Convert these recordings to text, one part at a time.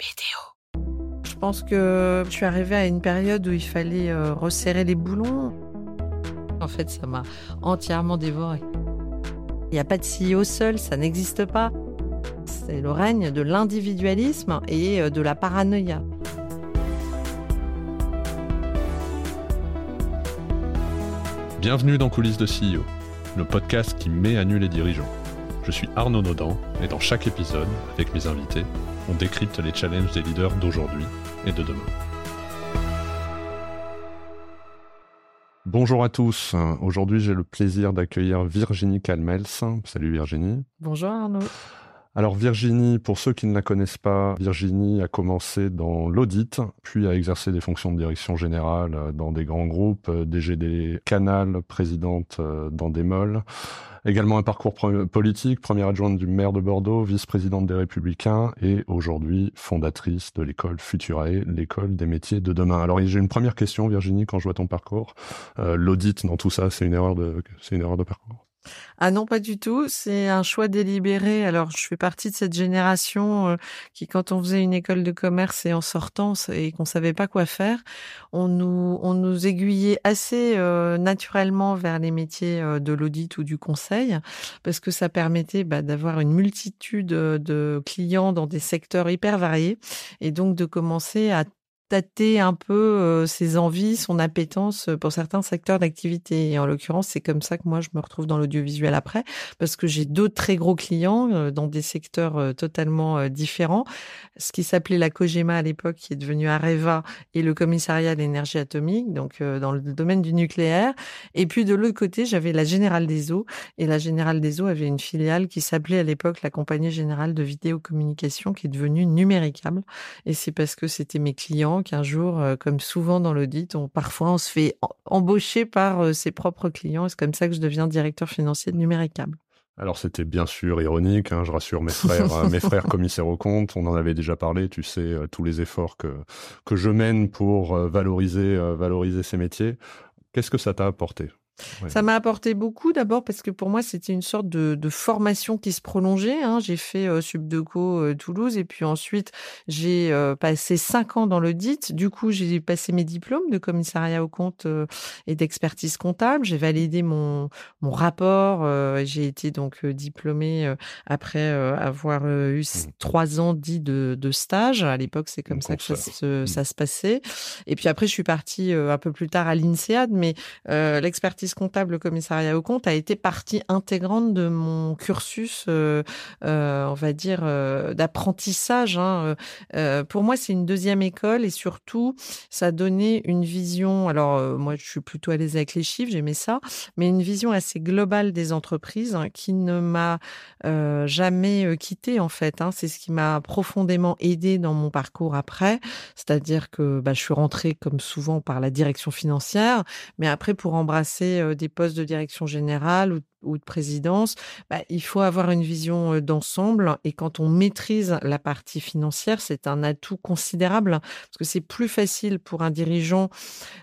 BDO. Je pense que je suis arrivée à une période où il fallait euh, resserrer les boulons. En fait, ça m'a entièrement dévoré. Il n'y a pas de CEO seul, ça n'existe pas. C'est le règne de l'individualisme et euh, de la paranoïa. Bienvenue dans Coulisses de CEO, le podcast qui met à nu les dirigeants. Je suis Arnaud Naudan et dans chaque épisode, avec mes invités, on décrypte les challenges des leaders d'aujourd'hui et de demain. Bonjour à tous. Aujourd'hui, j'ai le plaisir d'accueillir Virginie Calmels. Salut Virginie. Bonjour Arnaud. Alors Virginie, pour ceux qui ne la connaissent pas, Virginie a commencé dans l'audit, puis a exercé des fonctions de direction générale dans des grands groupes, DGD Canal, présidente euh, dans des molles. Également un parcours politique, première adjointe du maire de Bordeaux, vice-présidente des Républicains et aujourd'hui fondatrice de l'école Futurae, l'école des métiers de demain. Alors j'ai une première question Virginie quand je vois ton parcours. Euh, l'audit dans tout ça, c'est une erreur de c'est une erreur de parcours? Ah non, pas du tout. C'est un choix délibéré. Alors, je fais partie de cette génération euh, qui, quand on faisait une école de commerce et en sortant et qu'on savait pas quoi faire, on nous, on aiguillait assez euh, naturellement vers les métiers euh, de l'audit ou du conseil, parce que ça permettait bah, d'avoir une multitude de clients dans des secteurs hyper variés et donc de commencer à tâter un peu euh, ses envies, son appétence euh, pour certains secteurs d'activité. Et en l'occurrence, c'est comme ça que moi, je me retrouve dans l'audiovisuel après, parce que j'ai deux très gros clients euh, dans des secteurs totalement différents. Ce qui s'appelait la COGEMA à l'époque, qui est devenu Areva, et le commissariat à l'énergie atomique, donc dans le domaine du nucléaire. Et puis de l'autre côté, j'avais la Générale des Eaux, et la Générale des Eaux avait une filiale qui s'appelait à l'époque la Compagnie Générale de Vidéocommunication, qui est devenue Numéricable. Et c'est parce que c'était mes clients qu'un jour, euh, comme souvent dans l'audit, on, parfois on se fait embaucher par euh, ses propres clients. C'est comme ça que je deviens directeur financier de Numéricable. Alors c'était bien sûr ironique, hein, je rassure mes frères, hein, mes frères commissaires aux comptes, on en avait déjà parlé, tu sais, euh, tous les efforts que, que je mène pour valoriser, valoriser ces métiers. Qu'est-ce que ça t'a apporté? Ça m'a apporté beaucoup d'abord parce que pour moi c'était une sorte de, de formation qui se prolongeait. Hein. J'ai fait euh, Subdeco euh, Toulouse et puis ensuite j'ai euh, passé cinq ans dans l'audit. Du coup j'ai passé mes diplômes de commissariat au compte euh, et d'expertise comptable. J'ai validé mon mon rapport. j'ai été donc diplômée après avoir eu mmh. trois ans dit de, de stage. À l'époque c'est comme ça que ça se, mmh. ça se passait. Et puis après je suis partie un peu plus tard à l'INSEAD, mais l'expertise comptable commissariat au compte a été partie intégrante de mon cursus, euh, euh, on va dire, euh, d'apprentissage. Hein. pour moi, c'est une deuxième école et surtout, ça donné une vision. Alors, moi, je suis plutôt à l'aise avec les chiffres, j'aimais ça, mais une vision assez globale des entreprises hein, qui ne m'a jamais quitté en fait. Hein. C'est ce qui m'a profondément aidé dans mon parcours après, c'est-à-dire que bah, je suis rentrée comme souvent par la direction financière, mais après pour embrasser euh, des postes de direction générale ou de présidence, bah, il faut avoir une vision d'ensemble. Et quand on maîtrise la partie financière, c'est un atout considérable parce que c'est plus facile pour un dirigeant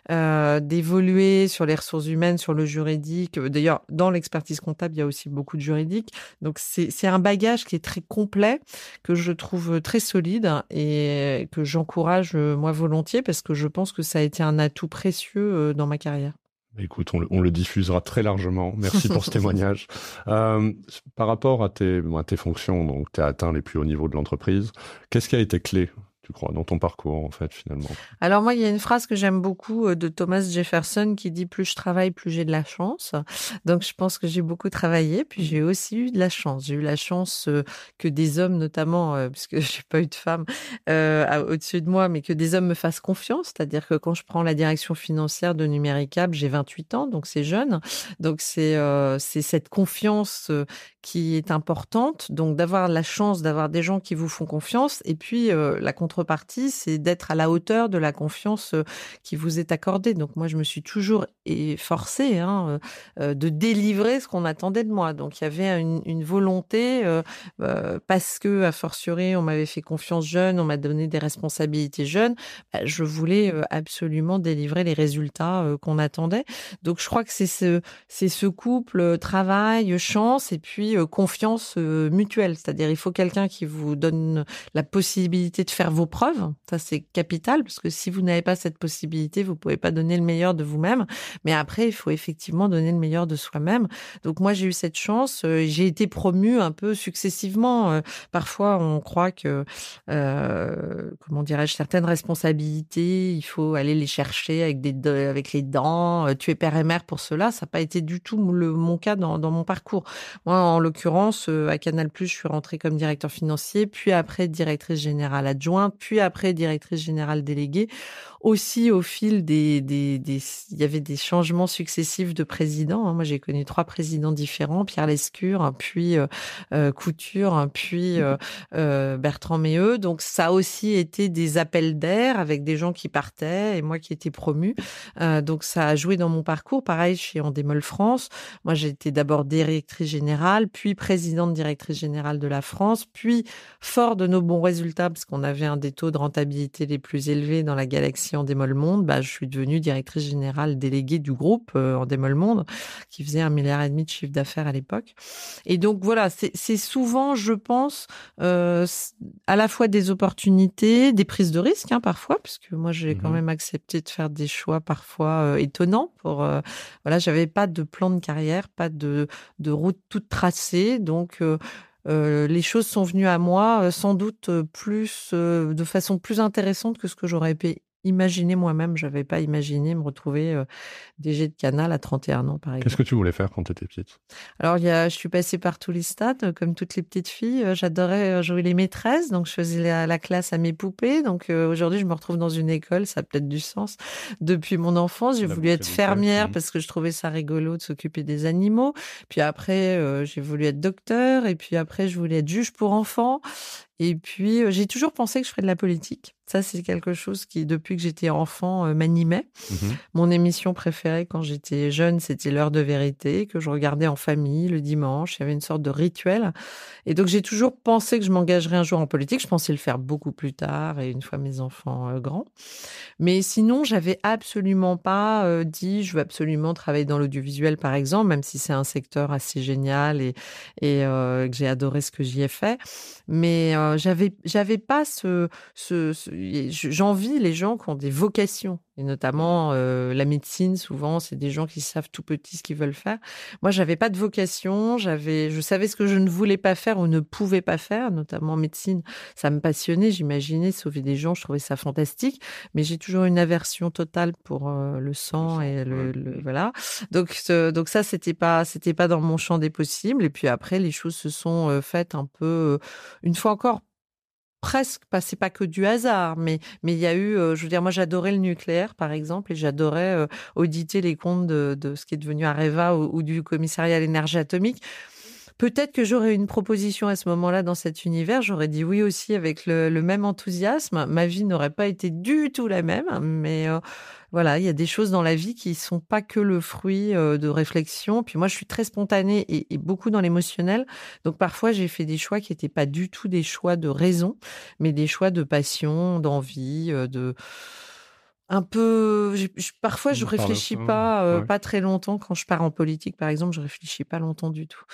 d'évoluer sur les ressources humaines, sur le juridique. D'ailleurs, dans l'expertise comptable, il y a aussi beaucoup de juridique. Donc, c'est un bagage qui est très complet, que je trouve très solide et que j'encourage moi volontiers parce que je pense que ça a été un atout précieux dans ma carrière. Écoute, on le, diffusera très largement. Merci pour ce témoignage. Euh, par rapport à tes, à tes fonctions, donc tu as atteint les plus hauts niveaux de l'entreprise. Qu'est-ce qui a été clé crois, dans ton parcours, en fait, finalement Alors moi, il y a une phrase que j'aime beaucoup euh, de Thomas Jefferson qui dit « plus je travaille, plus j'ai de la chance ». Donc, je pense que j'ai beaucoup travaillé, puis j'ai aussi eu de la chance. J'ai eu la chance euh, que des hommes, notamment, euh, puisque j'ai pas eu de femmes au-dessus de moi, mais que des hommes me fassent confiance. C'est-à-dire que quand je prends la direction financière de Numéricable, j'ai 28 ans, donc c'est jeune. Donc, c'est c'est cette confiance qui est importante. Donc, d'avoir la chance d'avoir des gens qui vous font confiance. Et puis, la contre partie, c'est d'être à la hauteur de la confiance euh, qui vous est accordée. Donc moi, je me suis toujours forcée hein, euh, euh, de délivrer ce qu'on attendait de moi. Donc il y avait une, volonté, parce que, à fortiori, on m'avait fait confiance jeune, on m'a donné des responsabilités jeunes, bah, je voulais absolument délivrer les résultats qu'on attendait. Donc je crois que c'est ce, c'est ce couple travail, chance et puis confiance mutuelle. C'est-à-dire il faut quelqu'un qui vous donne la possibilité de faire vos nos preuves. Ça, c'est capital parce que si vous n'avez pas cette possibilité, vous pouvez pas donner le meilleur de vous-même. Mais après, il faut effectivement donner le meilleur de soi-même. Donc moi, j'ai eu cette chance. Euh, j'ai été promue un peu successivement. Euh, parfois, on croit que, euh, comment dirais-je, certaines responsabilités, il faut aller les chercher avec des avec les dents. Tu es père et mère pour cela. Ça n'a pas été du tout le, mon cas dans, dans mon parcours. Moi, en l'occurrence, à Canal+, je suis rentrée comme directeur financier, puis après directrice générale adjointe, puis après directrice générale déléguée. Aussi au fil des, des, des il y avait des changements successifs de présidents. Hein. Moi, j'ai connu trois présidents différents Pierre Lescure, puis euh, euh, Couture, puis euh, euh, Bertrand Méheux. Donc, ça a aussi été des appels d'air avec des gens qui partaient et moi qui étais promue. Euh, donc, ça a joué dans mon parcours. Pareil chez Endemol France. Moi, j'ai été d'abord directrice générale, puis présidente directrice générale de la France, puis fort de nos bons résultats, parce qu'on avait un des taux de rentabilité les plus élevés dans la galaxie en démol monde, bah, je suis devenue directrice générale déléguée du groupe euh, en démol monde, qui faisait un milliard et demi de chiffre d'affaires à l'époque. Et donc voilà, c'est souvent, je pense, euh, à la fois des opportunités, des prises de risques hein, parfois, puisque moi j'ai mmh quand même accepté de faire des choix parfois euh, étonnants. Pour voilà, j'avais pas de plan de carrière, pas de, de route toute tracée, donc euh, les choses sont venues à moi euh, sans doute euh, plus de façon plus intéressante que ce que j'aurais pu imaginer moi-même. J'avais pas imaginé me retrouver euh, DG de Canal à 31 ans, par exemple. Qu'est-ce que tu voulais faire quand tu étais petite? Alors, y a, je suis passée par tous les stades, comme toutes les petites filles. J'adorais jouer les maîtresses, donc je faisais la, la classe à mes poupées. Donc aujourd'hui, je me retrouve dans une école, ça a peut-être du sens. Depuis mon enfance, j'ai voulu être fermière parce que je trouvais ça rigolo de s'occuper des animaux. Puis après, j'ai voulu être docteur. Et puis après, je voulais être juge pour enfants. Et puis, j'ai toujours pensé que je ferais de la politique. Ça, c'est quelque chose qui, depuis que j'étais enfant, euh, m'animait. Mmh Mon émission préférée quand j'étais jeune, c'était L'heure de vérité, que je regardais en famille le dimanche. Il y avait une sorte de rituel. Et donc, j'ai toujours pensé que je m'engagerais un jour en politique. Je pensais le faire beaucoup plus tard et une fois mes enfants euh, grands. Mais sinon, j'avais absolument pas euh, dit, je veux absolument travailler dans l'audiovisuel, par exemple, même si c'est un secteur assez génial et, et que j'ai adoré ce que j'y ai fait. Mais j'avais, j'avais pas ce, ce, ce j'envie les gens qui ont des vocations. Et notamment euh, la médecine souvent c'est des gens qui savent tout petit ce qu'ils veulent faire. Moi j'avais pas de vocation. J'avais je savais ce que je ne voulais pas faire ou ne pouvais pas faire. Notamment en médecine ça me passionnait. J'imaginais sauver des gens. Je trouvais ça fantastique. Mais j'ai toujours une aversion totale pour euh, le sang et le, le voilà. Donc donc ça c'était pas c'était pas dans mon champ des possibles. Et puis après les choses se sont euh, faites un peu euh, une fois encore presque pas c'est pas que du hasard mais mais il y a eu euh, je veux dire moi j'adorais le nucléaire par exemple et j'adorais euh, auditer les comptes de, de ce qui est devenu Areva ou, ou du commissariat à l'énergie atomique. Peut-être que j'aurais une proposition à ce moment-là dans cet univers. J'aurais dit oui aussi avec le, même enthousiasme. Ma vie n'aurait pas été du tout la même mais euh, voilà, il y a des choses dans la vie qui sont pas que le fruit euh, de réflexion. Puis moi, je suis très spontanée et, et beaucoup dans l'émotionnel. Donc parfois, j'ai fait des choix qui n'étaient pas du tout des choix de raison, mais des choix de passion, d'envie, euh, de un peu je, je, parfois je réfléchis pas euh, ouais. pas très longtemps quand je pars en politique par exemple je réfléchis pas longtemps du tout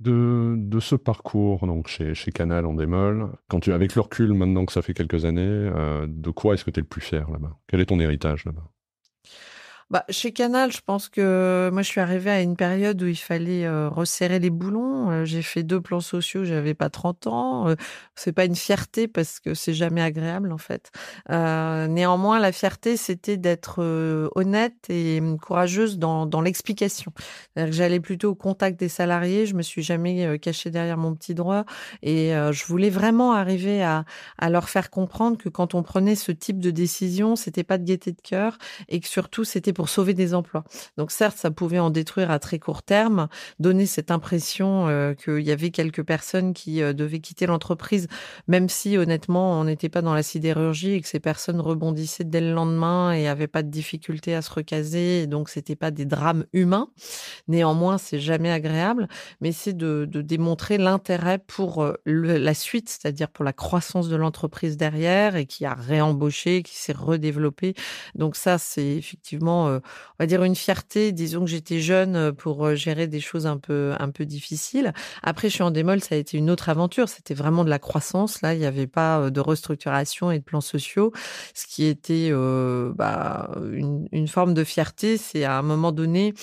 de, ce parcours donc chez, chez Canal en démol, quand tu avec le recul maintenant que ça fait quelques années, euh, de quoi est-ce que tu es le plus fier là-bas? Quel est ton héritage là-bas? Bah, chez Canal, je pense que moi, je suis arrivée à une période où il fallait euh, resserrer les boulons. Euh, j'ai fait deux plans sociaux, j'avais pas 30 ans. Euh, c'est pas une fierté parce que c'est jamais agréable, en fait. Euh, néanmoins, la fierté, c'était d'être euh, honnête et hum, courageuse dans, dans l'explication. J'allais plutôt au contact des salariés. Je me suis jamais euh, cachée derrière mon petit droit et je voulais vraiment arriver à, à leur faire comprendre que quand on prenait ce type de décision, c'était pas de gaieté de cœur et que surtout, c'était pour sauver des emplois. Donc certes, ça pouvait en détruire à très court terme, donner cette impression euh, qu'il y avait quelques personnes qui euh, devaient quitter l'entreprise, même si honnêtement, on n'était pas dans la sidérurgie et que ces personnes rebondissaient dès le lendemain et avaient pas de difficulté à se recaser. Et donc c'était pas des drames humains. Néanmoins, c'est jamais agréable, mais c'est de, démontrer l'intérêt pour euh, la suite, c'est-à-dire pour la croissance de l'entreprise derrière et qui a réembauché, qui s'est redéveloppé. Donc ça, c'est effectivement vraiment, on va dire une fierté. Disons que j'étais jeune pour gérer des choses un peu un peu difficiles. Après, je suis en démol, ça a été une autre aventure. C'était vraiment de la croissance. Là, il n'y avait pas de restructuration et de plans sociaux. Ce qui était bah, une forme de fierté, c'est à un moment donné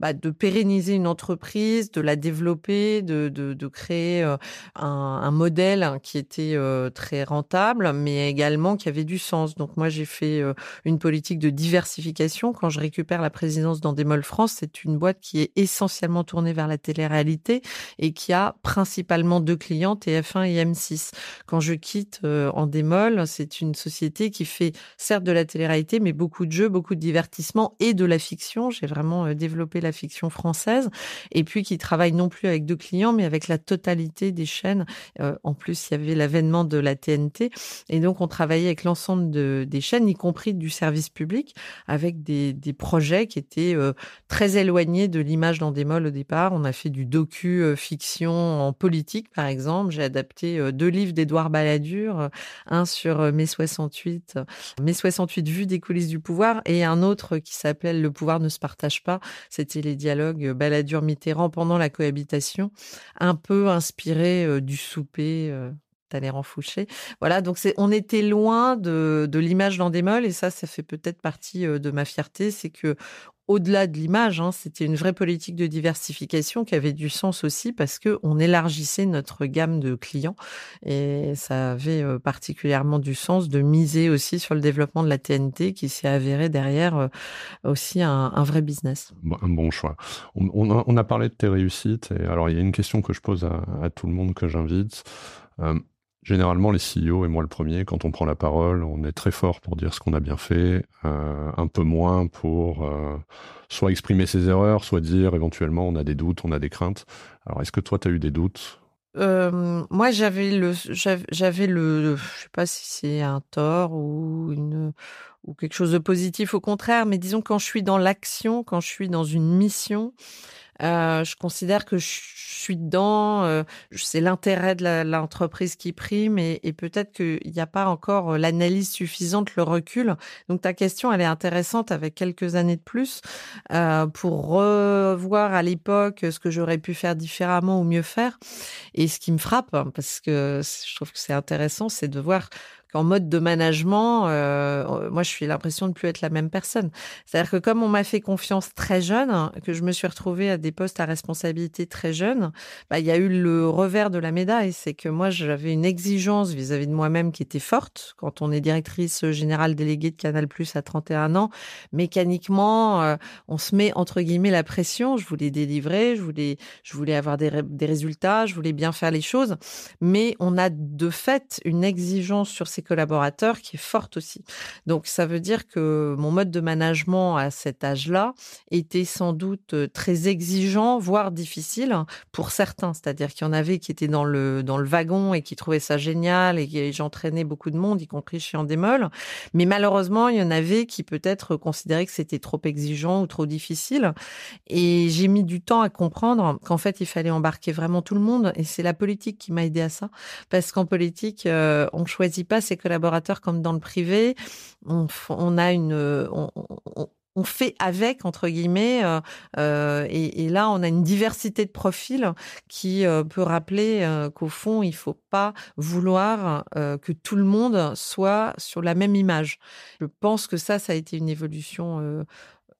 bah, de pérenniser une entreprise, de la développer, de, de, créer un, un, modèle qui était très rentable, mais également qui avait du sens. Donc moi, j'ai fait une politique de diversification. Quand je récupère la présidence d'Endemol France, c'est une boîte qui est essentiellement tournée vers la télé-réalité et qui a principalement deux clients, TF1 et M6. Quand je quitte Endemol, c'est une société qui fait certes de la télé-réalité, mais beaucoup de jeux, beaucoup de divertissement et de la fiction. J'ai vraiment développé la fiction française, et puis qui travaille non plus avec deux clients, mais avec la totalité des chaînes. Euh, en plus, il y avait l'avènement de la TNT, et donc on travaillait avec l'ensemble de, des chaînes, y compris du service public, avec des, projets qui étaient euh, très éloignés de l'image d'Endemol au départ. On a fait du docu-fiction en politique, par exemple. J'ai adapté euh, deux livres d'Édouard Balladur, un sur mai 68, mai 68 vues des coulisses du pouvoir, et un autre qui s'appelle Le pouvoir ne se partage pas. C'était les dialogues Balladur-Mitterrand pendant la cohabitation, un peu inspirés du souper Talleyrand Fouché. Voilà, donc on était loin de, de l'image d'Endemol et ça, ça fait peut-être partie de ma fierté, c'est que au-delà de l'image, hein, c'était une vraie politique de diversification qui avait du sens aussi parce que on élargissait notre gamme de clients et ça avait euh, particulièrement du sens de miser aussi sur le développement de la TNT qui s'est avéré derrière euh, aussi un, vrai business. Un bon choix. On, a, parlé de tes réussites et alors il y a une question que je pose à, tout le monde que j'invite. Euh, Généralement, les CEO, et moi le premier, quand on prend la parole, on est très fort pour dire ce qu'on a bien fait, euh, un peu moins pour euh, soit exprimer ses erreurs, soit dire éventuellement on a des doutes, on a des craintes. Alors, est-ce que toi, tu as eu des doutes? Euh, moi, j'avais le, j'avais le, je sais pas si c'est un tort ou une ou quelque chose de positif au contraire, mais disons quand je suis dans l'action, quand je suis dans une mission, euh, je considère que je suis dedans, euh, c'est l'intérêt de l'entreprise qui prime et, et peut-être qu'il n'y a pas encore euh, l'analyse suffisante, le recul. Donc ta question, elle est intéressante avec quelques années de plus euh, pour revoir à l'époque ce que j'aurais pu faire différemment ou mieux faire. Et ce qui me frappe, hein, parce que je trouve que c'est intéressant, c'est de voir en mode de management, euh, moi, je suis l'impression de plus être la même personne. C'est-à-dire que comme on m'a fait confiance très jeune, que je me suis retrouvée à des postes à responsabilité très jeune, bah, il y a eu le revers de la médaille. C'est que moi, j'avais une exigence vis-à-vis de moi-même qui était forte. Quand on est directrice générale déléguée de Canal Plus à 31 ans, mécaniquement, euh, on se met entre guillemets la pression. Je voulais délivrer, je voulais, je voulais avoir des, des résultats, je voulais bien faire les choses, mais on a de fait une exigence sur collaborateurs qui est forte aussi. Donc ça veut dire que mon mode de management à cet âge-là était sans doute euh, très exigeant, voire difficile pour certains. C'est-à-dire qu'il y en avait qui étaient dans le dans le wagon et qui trouvaient ça génial et j'entraînais beaucoup de monde, y compris chez Endemol. Mais malheureusement, il y en avait qui peut-être considéraient que c'était trop exigeant ou trop difficile. Et j'ai mis du temps à comprendre qu'en fait, il fallait embarquer vraiment tout le monde. Et c'est la politique qui m'a aidé à ça. Parce qu'en politique, euh, on choisit pas ses collaborateurs comme dans le privé. On, a une, on, fait avec entre guillemets euh, euh, et, là on a une diversité de profils qui euh, peut rappeler qu'au fond il faut pas vouloir que tout le monde soit sur la même image. Je pense que ça ça a été une évolution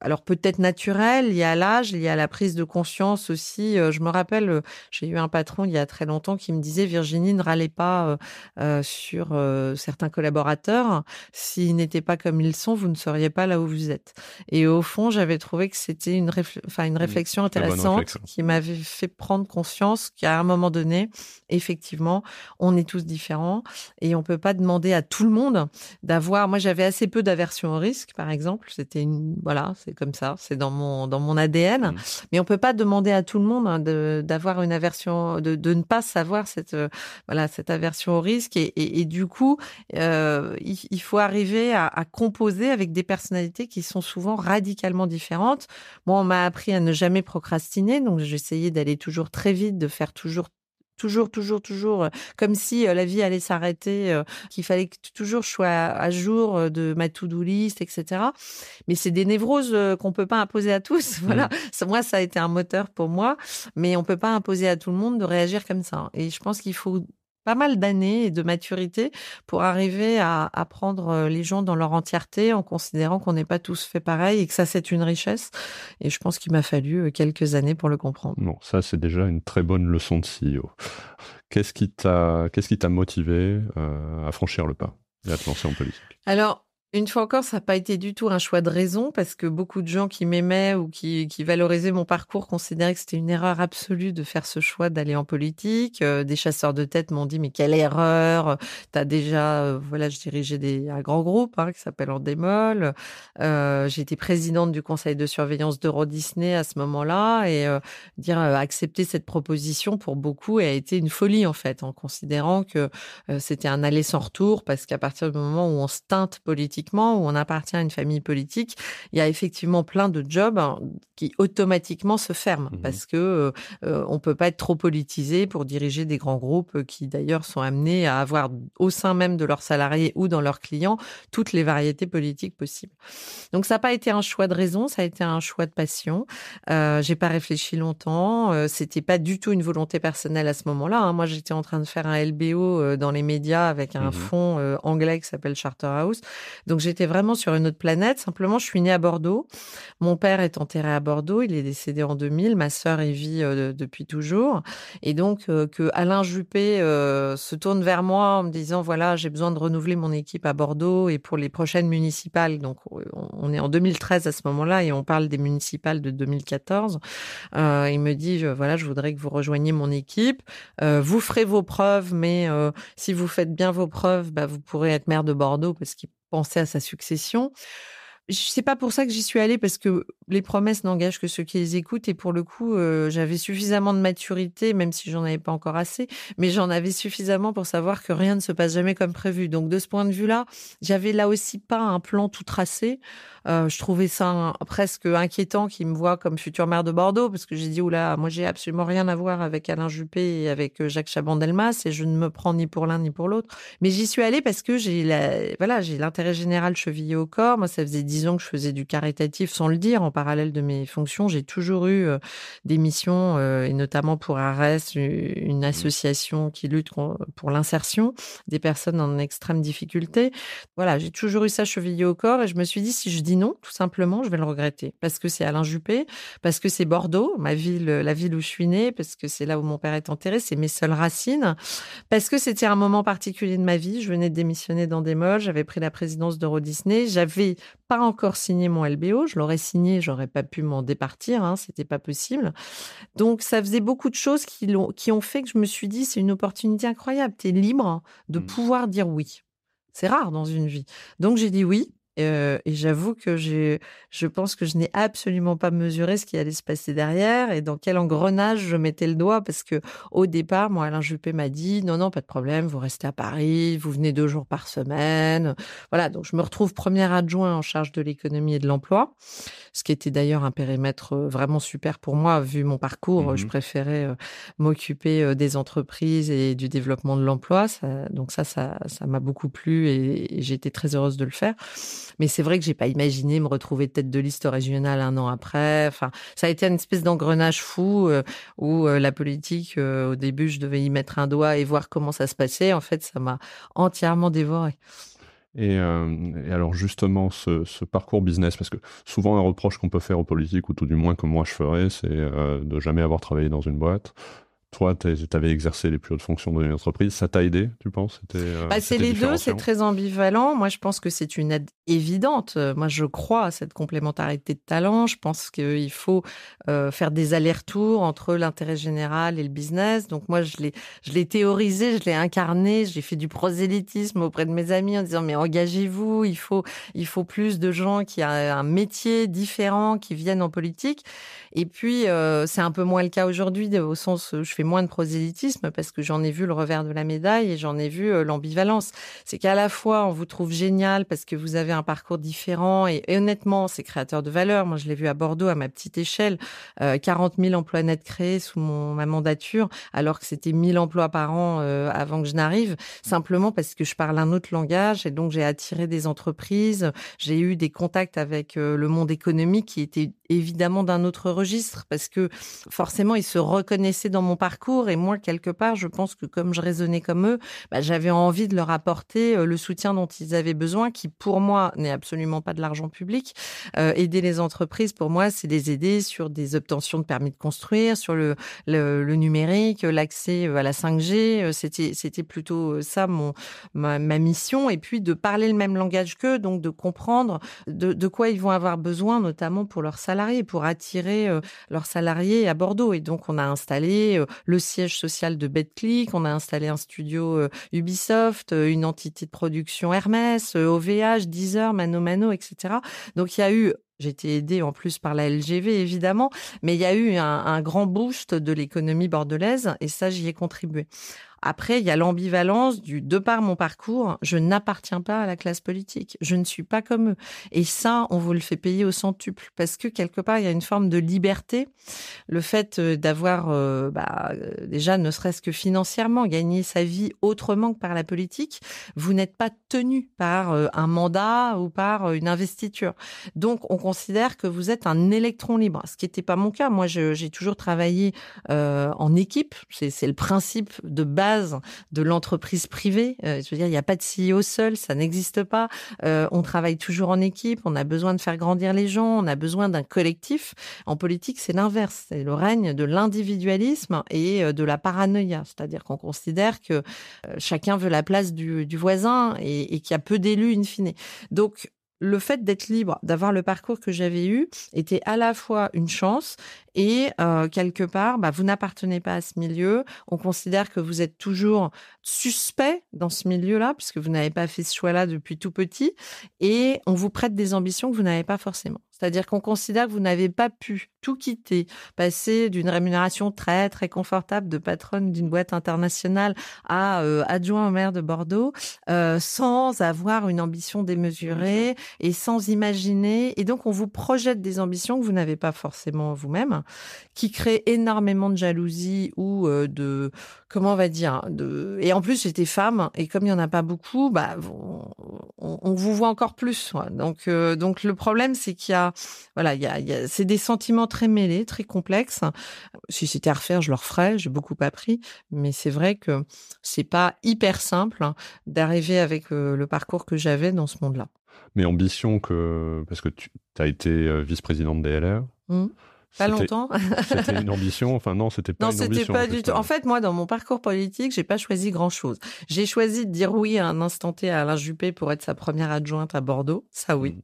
alors peut-être naturel, il y a l'âge, il y a la prise de conscience aussi. Euh, je me rappelle, euh, j'ai eu un patron il y a très longtemps qui me disait Virginie ne râlez pas euh, sur certains collaborateurs. S'ils n'étaient pas comme ils sont, vous ne seriez pas là où vous êtes. Et au fond, j'avais trouvé que c'était une, une mmh, réflexion intéressante qui m'avait fait prendre conscience qu'à un moment donné, effectivement, on est tous différents et on peut pas demander à tout le monde d'avoir. Moi, j'avais assez peu d'aversion au risque, par exemple. C'était une voilà c'est comme ça, c'est dans mon dans mon ADN. Mmh. Mais on peut pas demander à tout le monde hein, d'avoir une aversion, de, de ne pas savoir cette euh, voilà cette aversion au risque et, et, et du coup euh, il, il, faut arriver à, à, composer avec des personnalités qui sont souvent radicalement différentes. Moi, on m'a appris à ne jamais procrastiner, donc j'essayais d'aller toujours très vite, de faire toujours toujours, toujours, toujours, comme si la vie allait s'arrêter, qu'il fallait que toujours je sois à, jour de ma to-do list, etc. Mais c'est des névroses qu'on peut pas imposer à tous. Voilà, mmh. moi ça a été un moteur pour moi, mais on peut pas imposer à tout le monde de réagir comme ça. Et je pense qu'il faut pas mal d'années et de maturité pour arriver à, à, prendre les gens dans leur entièreté en considérant qu'on n'est pas tous fait pareil et que ça c'est une richesse. Et je pense qu'il m'a fallu quelques années pour le comprendre. Bon, ça c'est déjà une très bonne leçon de CEO. Qu'est-ce qui t'a qu'est-ce qui t'a motivé euh, à franchir le pas et à te lancer en politique? Alors une fois encore, ça n'a pas été du tout un choix de raison parce que beaucoup de gens qui m'aimaient ou qui, valorisaient mon parcours considéraient que c'était une erreur absolue de faire ce choix d'aller en politique. Euh, des chasseurs de tête m'ont dit mais quelle erreur T'as déjà, euh, voilà, je dirigeais un grand groupe hein, qui s'appelle Endemol. Euh, été présidente du conseil de surveillance d'Euro Disney à ce moment-là et euh, dire accepter cette proposition pour beaucoup a été une folie en fait, en considérant que c'était un aller sans retour parce qu'à partir du moment où on se teinte politique où on appartient à une famille politique, il y a effectivement plein de jobs hein, qui automatiquement se ferment mmh parce que euh, euh, on peut pas être trop politisé pour diriger des grands groupes qui d'ailleurs sont amenés à avoir au sein même de leurs salariés ou dans leurs clients toutes les variétés politiques possibles. Donc ça n'a pas été un choix de raison, ça a été un choix de passion. Euh, j'ai pas réfléchi longtemps, euh, c'était pas du tout une volonté personnelle à ce moment-là. Hein. Moi j'étais en train de faire un LBO dans les médias avec un mmh fonds anglais qui s'appelle Charterhouse. Donc j'étais vraiment sur une autre planète. Simplement, je suis née à Bordeaux. Mon père est enterré à Bordeaux. Il est décédé en 2000. Ma sœur y vit euh, depuis toujours. Et donc euh, que Alain Juppé euh, se tourne vers moi en me disant voilà, j'ai besoin de renouveler mon équipe à Bordeaux et pour les prochaines municipales. Donc on est en 2013 à ce moment-là et on parle des municipales de 2014. il me dit voilà, je voudrais que vous rejoigniez mon équipe. vous ferez vos preuves, mais si vous faites bien vos preuves, bah, vous pourrez être maire de Bordeaux parce qu'il penser à sa succession. C'est pas pour ça que j'y suis allée parce que les promesses n'engagent que ceux qui les écoutent et pour le coup, euh, j'avais suffisamment de maturité, même si j'en avais pas encore assez, mais j'en avais suffisamment pour savoir que rien ne se passe jamais comme prévu. Donc de ce point de vue-là, j'avais là aussi pas un plan tout tracé. Euh, je trouvais ça presque inquiétant qu'il me voit comme future maire de Bordeaux parce que j'ai dit oula, moi j'ai absolument rien à voir avec Alain Juppé et avec euh, Jacques Chaban-Delmas et je ne me prends ni pour l'un ni pour l'autre. Mais j'y suis allée parce que j'ai la, voilà, j'ai l'intérêt général chevillé au corps. Moi, ça faisait dix ans que je faisais du caritatif sans le dire en parallèle de mes fonctions. J'ai toujours eu euh, des missions et notamment pour ARES, une mmh. association qui lutte pour l'insertion des personnes en extrême difficulté. Voilà, j'ai toujours eu ça chevillé au corps et je me suis dit si je dis non, tout simplement, je vais le regretter. Parce que c'est Alain Juppé, parce que c'est Bordeaux, ma ville, la ville où je suis née, parce que c'est là où mon père est enterré, c'est mes seules racines, parce que c'était un moment particulier de ma vie. Je venais de démissionner dans des molles, j'avais pris la présidence d'Euro Disney, j'avais pas encore signé mon LBO, je l'aurais signé, j'aurais pas pu m'en départir, hein, c'était pas possible. Donc ça faisait beaucoup de choses qui, ont, qui ont fait que je me suis dit c'est une opportunité incroyable, tu es libre de mmh. pouvoir dire oui. C'est rare dans une vie. Donc j'ai dit oui. Euh, et j'avoue que j'ai, je pense que je n'ai absolument pas mesuré ce qui allait se passer derrière et dans quel engrenage je mettais le doigt parce que au départ, moi, Alain Juppé m'a dit non, non, pas de problème, vous restez à Paris, vous venez deux jours par semaine. Voilà, donc je me retrouve premier adjoint en charge de l'économie et de l'emploi, ce qui était d'ailleurs un périmètre euh, vraiment super pour moi vu mon parcours. Mmh je préférais euh, m'occuper des entreprises et du développement de l'emploi. donc ça, ça, ça m'a beaucoup plu et, et été très heureuse de le faire. Mais c'est vrai que j'ai pas imaginé me retrouver tête de liste régionale un an après. Enfin, ça a été une espèce d'engrenage fou euh, où euh, la politique, euh, au début, je devais y mettre un doigt et voir comment ça se passait. En fait, ça m'a entièrement dévoré. Et, alors justement, ce, parcours business, parce que souvent un reproche qu'on peut faire aux politiques, ou tout du moins que moi je ferais, c'est de jamais avoir travaillé dans une boîte. Toi, tu avais exercé les plus hautes fonctions dans une entreprise. Ça t'a aidé, tu penses? Euh, bah, C'est les deux, c'est très ambivalent. Moi, je pense que c'est une aide évidente. Moi, je crois à cette complémentarité de talent. Je pense qu'il faut euh, faire des allers-retours entre l'intérêt général et le business. Donc, moi, je l'ai théorisé, je l'ai incarné. J'ai fait du prosélytisme auprès de mes amis en disant, mais engagez-vous, il faut, il faut plus de gens qui ont un métier différent, qui viennent en politique. Et puis, euh, c'est un peu moins le cas aujourd'hui, au sens où je fais moins de prosélytisme parce que j'en ai vu le revers de la médaille et j'en ai vu euh, l'ambivalence. C'est qu'à la fois, on vous trouve génial parce que vous avez un parcours différent et, honnêtement, c'est créateur de valeur. Moi, je l'ai vu à Bordeaux à ma petite échelle, euh, 40 000 emplois nets créés sous mon, ma mandature, alors que c'était 1000 emplois par an euh, avant que je n'arrive, simplement parce que je parle un autre langage et donc j'ai attiré des entreprises, j'ai eu des contacts avec euh, le monde économique qui était évidemment d'un autre registre parce que forcément ils se reconnaissaient dans mon parcours et moi quelque part je pense que comme je raisonnais comme eux bah, j'avais envie de leur apporter euh, le soutien dont ils avaient besoin qui pour moi n'est absolument pas de l'argent public. Euh, aider les entreprises pour moi c'est les aider sur des obtentions de permis de construire sur le, numérique l'accès à la 5G euh, c'était plutôt ça mon ma, mission. Et puis de parler le même langage qu'eux donc de comprendre de, de quoi ils vont avoir besoin notamment pour leur salaire salariés, pour attirer euh, leurs salariés à Bordeaux. Et donc, on a installé euh, le siège social de BetClick, on a installé un studio euh, Ubisoft, une entité de production Hermès, OVH, Deezer, Mano Mano, etc. Donc, il y a eu j'ai été aidée en plus par la LGV, évidemment, mais il y a eu un grand boost de l'économie bordelaise et ça, j'y ai contribué. Après, il y a l'ambivalence du de par mon parcours, je n'appartiens pas à la classe politique. Je ne suis pas comme eux. Et ça, on vous le fait payer au centuple parce que quelque part, il y a une forme de liberté. Le fait euh, d'avoir, euh, bah, euh, déjà, ne serait-ce que financièrement, gagné sa vie autrement que par la politique, vous n'êtes pas tenu par un mandat ou par une investiture. Donc, on considère que vous êtes un électron libre, ce qui n'était pas mon cas. Moi, j'ai toujours travaillé en équipe. C'est le principe de base de l'entreprise privée. Euh, je veux dire, il n'y a pas de CEO seul, ça n'existe pas. Euh, on travaille toujours en équipe, on a besoin de faire grandir les gens, on a besoin d'un collectif. En politique, c'est l'inverse, c'est le règne de l'individualisme et euh, de la paranoïa, c'est-à-dire qu'on considère que chacun veut la place du, voisin et, et qu'il y a peu d'élus in fine. Donc, le fait d'être libre, d'avoir le parcours que j'avais eu, était à la fois une chance et euh, quelque part, bah, vous n'appartenez pas à ce milieu. On considère que vous êtes toujours suspect dans ce milieu-là, puisque vous n'avez pas fait ce choix-là depuis tout petit, et on vous prête des ambitions que vous n'avez pas forcément. C'est-à-dire qu'on considère que vous n'avez pas pu tout quitter, passer d'une rémunération très très confortable de patronne d'une boîte internationale à euh, adjoint au maire de Bordeaux, euh, sans avoir une ambition démesurée et sans imaginer. Et donc on vous projette des ambitions que vous n'avez pas forcément vous-même qui crée énormément de jalousie ou euh, de comment on va dire de et en plus j'étais femme et comme il y en a pas beaucoup bah on, on vous voit encore plus donc euh, donc le problème c'est qu'il y a voilà il y a, il y a c'est des sentiments très mêlés très complexes. Si c'était à refaire je le referais j'ai beaucoup appris mais c'est vrai que c'est pas hyper simple hein, d'arriver avec euh, le parcours que j'avais dans ce monde là mais ambition que parce que tu as été vice-présidente des LR mmh. Pas longtemps. c'était une ambition. Enfin non, c'était pas non, une ambition. Non, c'était pas du tout. En fait, moi, dans mon parcours politique, j'ai pas choisi grand chose. J'ai choisi de dire oui à un instant T à Alain Juppé pour être sa première adjointe à Bordeaux. Ça, oui. Mmh.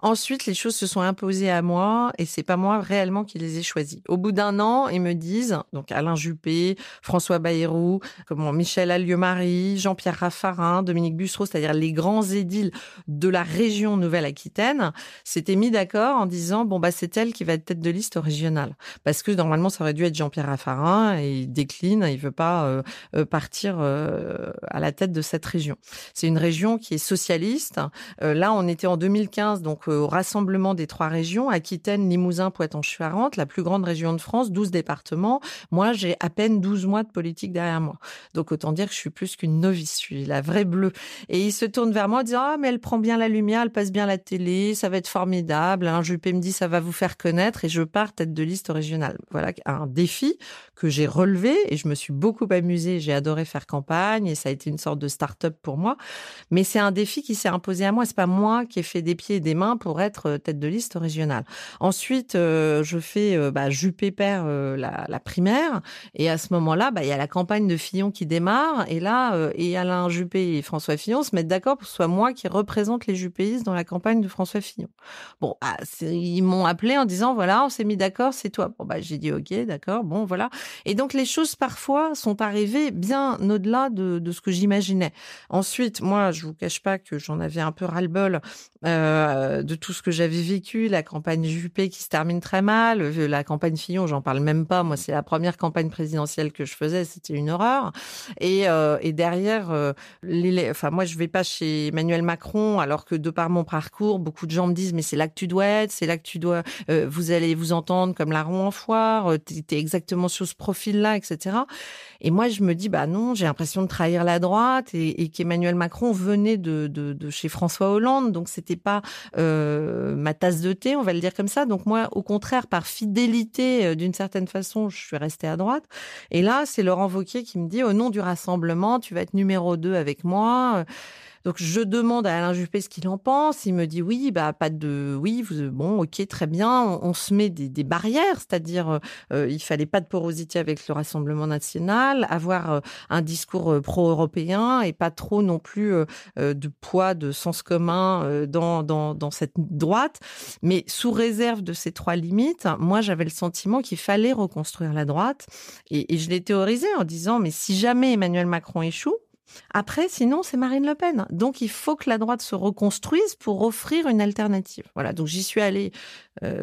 Ensuite, les choses se sont imposées à moi et c'est pas moi réellement qui les ai choisies. Au bout d'un an, ils me disent, donc Alain Juppé, François Bayrou, comment Michel Allieu-Marie, Jean-Pierre Raffarin, Dominique Bussereau, c'est-à-dire les grands édiles de la région Nouvelle-Aquitaine, s'étaient mis d'accord en disant bon bah c'est elle qui va être tête de liste régionale parce que normalement ça aurait dû être Jean-Pierre Raffarin et il décline, il veut pas euh, euh partir euh, à la tête de cette région. C'est une région qui est socialiste. Là, on était en 2015 donc euh, au rassemblement des trois régions, Aquitaine, Limousin, Poitou-Charentes, la plus grande région de France, 12 départements. Moi, j'ai à peine 12 mois de politique derrière moi. Donc autant dire que je suis plus qu'une novice, je suis la vraie bleue. Et il se tourne vers moi en disant "Ah mais elle prend bien la lumière, elle passe bien la télé, ça va être formidable." Un Juppé me dit "Ça va vous faire connaître" et je pars tête de liste régionale. Voilà un défi que j'ai relevé et je me suis beaucoup amusée, j'ai adoré faire campagne et ça a été une sorte de start-up pour moi. Mais c'est un défi qui s'est imposé à moi, c'est pas moi qui ai fait des pieds des mains pour être euh, tête de liste régionale. Ensuite, euh, je fais euh, bah, Juppé perd la, primaire et à ce moment-là, bah, il y a la campagne de Fillon qui démarre et là, et Alain Juppé et François Fillon se mettent d'accord pour que ce soit moi qui représente les juppéistes dans la campagne de François Fillon. Bon, ah, ils m'ont appelé en disant voilà, on s'est mis d'accord, c'est toi. Bon bah j'ai dit ok, d'accord, bon voilà. Et donc les choses parfois sont arrivées bien au-delà de, ce que j'imaginais. Ensuite, moi, je vous cache pas que j'en avais un peu ras-le-bol. Euh, de tout ce que j'avais vécu, la campagne Juppé qui se termine très mal, euh, la campagne Fillon, j'en parle même pas. Moi, c'est la première campagne présidentielle que je faisais, c'était une horreur. Et, euh, et derrière, les, enfin moi, je vais pas chez Emmanuel Macron, alors que de par mon parcours, beaucoup de gens me disent mais c'est là que tu dois être, c'est là que tu dois, vous allez vous entendre comme la roue en foire, tu es exactement sur ce profil-là, etc. Et moi, je me dis bah non, j'ai l'impression de trahir la droite et, et qu'Emmanuel Macron venait de, de, de chez François Hollande, donc c'était pas euh, ma tasse de thé, on va le dire comme ça. Donc moi, au contraire, par fidélité, euh, d'une certaine façon, je suis restée à droite. Et là, c'est Laurent Wauquiez qui me dit, au nom du rassemblement, tu vas être numéro 2 avec moi. Donc je demande à Alain Juppé ce qu'il en pense. Il me dit oui, bah pas de oui, vous, bon, ok, très bien. On, se met des, barrières, c'est-à-dire euh, il fallait pas de porosité avec le Rassemblement national, avoir euh, un discours euh, pro-européen et pas trop non plus de poids, de sens commun dans, dans dans cette droite. Mais sous réserve de ces trois limites, moi j'avais le sentiment qu'il fallait reconstruire la droite et je l'ai théorisé en disant mais si jamais Emmanuel Macron échoue après, sinon, c'est Marine Le Pen. Donc, il faut que la droite se reconstruise pour offrir une alternative. Voilà. Donc, j'y suis allée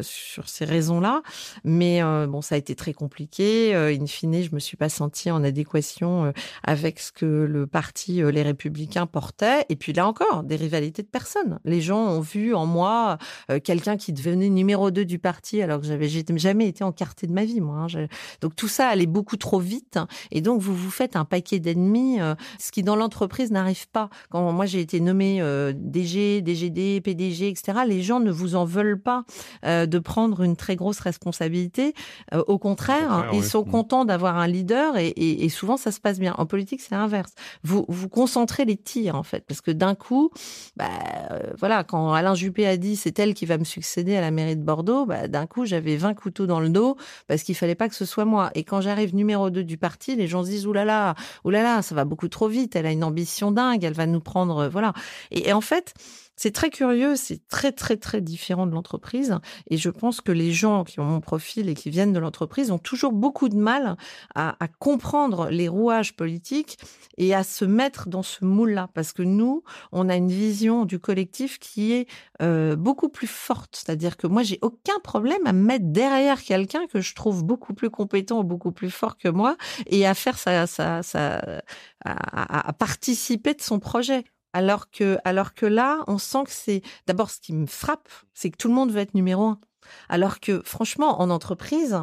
sur ces raisons-là. Mais euh, bon, ça a été très compliqué. Euh, in fine, je me suis pas sentie en adéquation euh, avec ce que le parti Les Républicains portait. Et puis là encore, des rivalités de personnes. Les gens ont vu en moi quelqu'un qui devenait numéro 2 du parti alors que j'avais jamais été encarté de ma vie, moi. Hein. Donc tout ça allait beaucoup trop vite. Et donc, vous vous faites un paquet d'ennemis, ce qui dans l'entreprise n'arrive pas. Quand moi j'ai été nommé DG, DGD, PDG, etc., les gens ne vous en veulent pas. Euh, de prendre une très grosse responsabilité. Euh, au contraire, ils sont mm. contents d'avoir un leader et, et, et, souvent ça se passe bien. En politique, c'est l'inverse. Vous vous concentrez les tirs en fait, parce que d'un coup, bah, euh, voilà, quand Alain Juppé a dit c'est elle qui va me succéder à la mairie de Bordeaux, bah, d'un coup j'avais 20 couteaux dans le dos parce qu'il fallait pas que ce soit moi. Et quand j'arrive numéro 2 du parti, les gens se disent oulala, oulala, ça va beaucoup trop vite. Elle a une ambition dingue, elle va nous prendre, voilà. et, et en fait, c'est très curieux, c'est très très très différent de l'entreprise. Et je pense que les gens qui ont mon profil et qui viennent de l'entreprise ont toujours beaucoup de mal à, à, comprendre les rouages politiques et à se mettre dans ce moule-là. Parce que nous, on a une vision du collectif qui est euh, beaucoup plus forte. C'est-à-dire que moi, j'ai aucun problème à me mettre derrière quelqu'un que je trouve beaucoup plus compétent ou beaucoup plus fort que moi et à faire ça, ça, ça à participer de son projet. Alors que, alors que là, on sent que c'est d'abord ce qui me frappe, c'est que tout le monde veut être numéro un. Alors que franchement, en entreprise,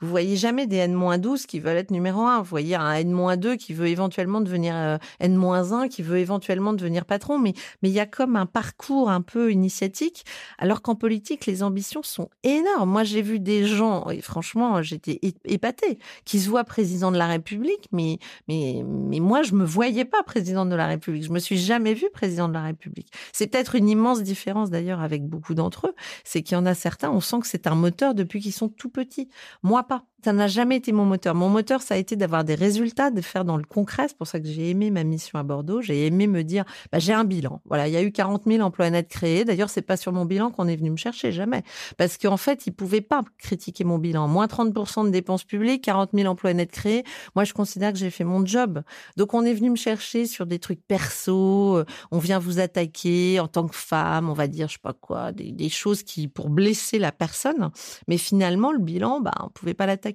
vous voyez jamais des N-12 qui veulent être numéro 1. Vous voyez un N-2 qui veut éventuellement devenir euh, N-1, qui veut éventuellement devenir patron. Mais, mais il y a comme un parcours un peu initiatique. Alors qu'en politique, les ambitions sont énormes. Moi, j'ai vu des gens, et franchement, j'étais épatée, qui se voient président de la République. Mais, mais, mais moi, je me voyais pas président de la République. Je me suis jamais vue président de la République. C'est peut-être une immense différence d'ailleurs avec beaucoup d'entre eux. C'est qu'il y en a certains, on sent que c'est un moteur depuis qu'ils sont tout petits. Moi, pas. Ça n'a jamais été mon moteur. Mon moteur, ça a été d'avoir des résultats, de faire dans le concret. C'est pour ça que j'ai aimé ma mission à Bordeaux. J'ai aimé me dire, bah, j'ai un bilan. Voilà, il y a eu 40 000 emplois nets créés. D'ailleurs, c'est pas sur mon bilan qu'on est venu me chercher, jamais. Parce qu'en fait, ils pouvaient pas critiquer mon bilan. Moins 30% de dépenses publiques, 40 000 emplois nets créés. Moi, je considère que j'ai fait mon job. Donc, on est venu me chercher sur des trucs perso. Euh, on vient vous attaquer en tant que femme, on va dire, je sais pas quoi, des, des choses qui, pour blesser la personne. Mais finalement, le bilan, bah, on pouvait pas l'attaquer.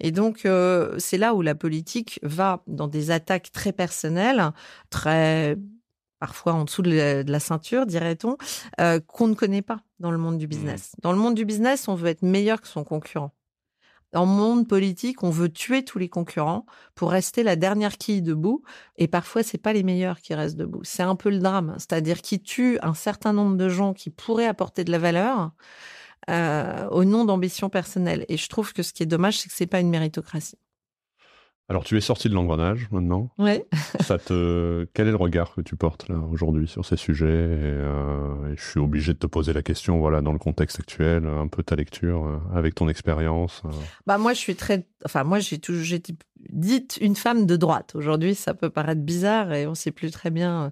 Et donc, euh, c'est là où la politique va dans des attaques très personnelles, très parfois en dessous de la, de la ceinture, dirait-on, euh, qu'on ne connaît pas dans le monde du business. Mmh. Dans le monde du business, on veut être meilleur que son concurrent. Dans le monde politique, on veut tuer tous les concurrents pour rester la dernière quille debout. Et parfois, c'est pas les meilleurs qui restent debout. C'est un peu le drame. C'est-à-dire qu'ils tuent un certain nombre de gens qui pourraient apporter de la valeur euh, au nom d'ambition personnelle. Et je trouve que ce qui est dommage, c'est que c'est pas une méritocratie. Alors, tu es sorti de l'engrenage maintenant. Oui. Ça te... Quel est le regard que tu portes là aujourd'hui sur ces sujets et, euh, et Je suis obligé de te poser la question, voilà, dans le contexte actuel, un peu ta lecture euh, avec ton expérience. Euh. Bah moi, je suis très, enfin moi, j'ai toujours, j'étais dite une femme de droite. Aujourd'hui, ça peut paraître bizarre et on ne sait plus très bien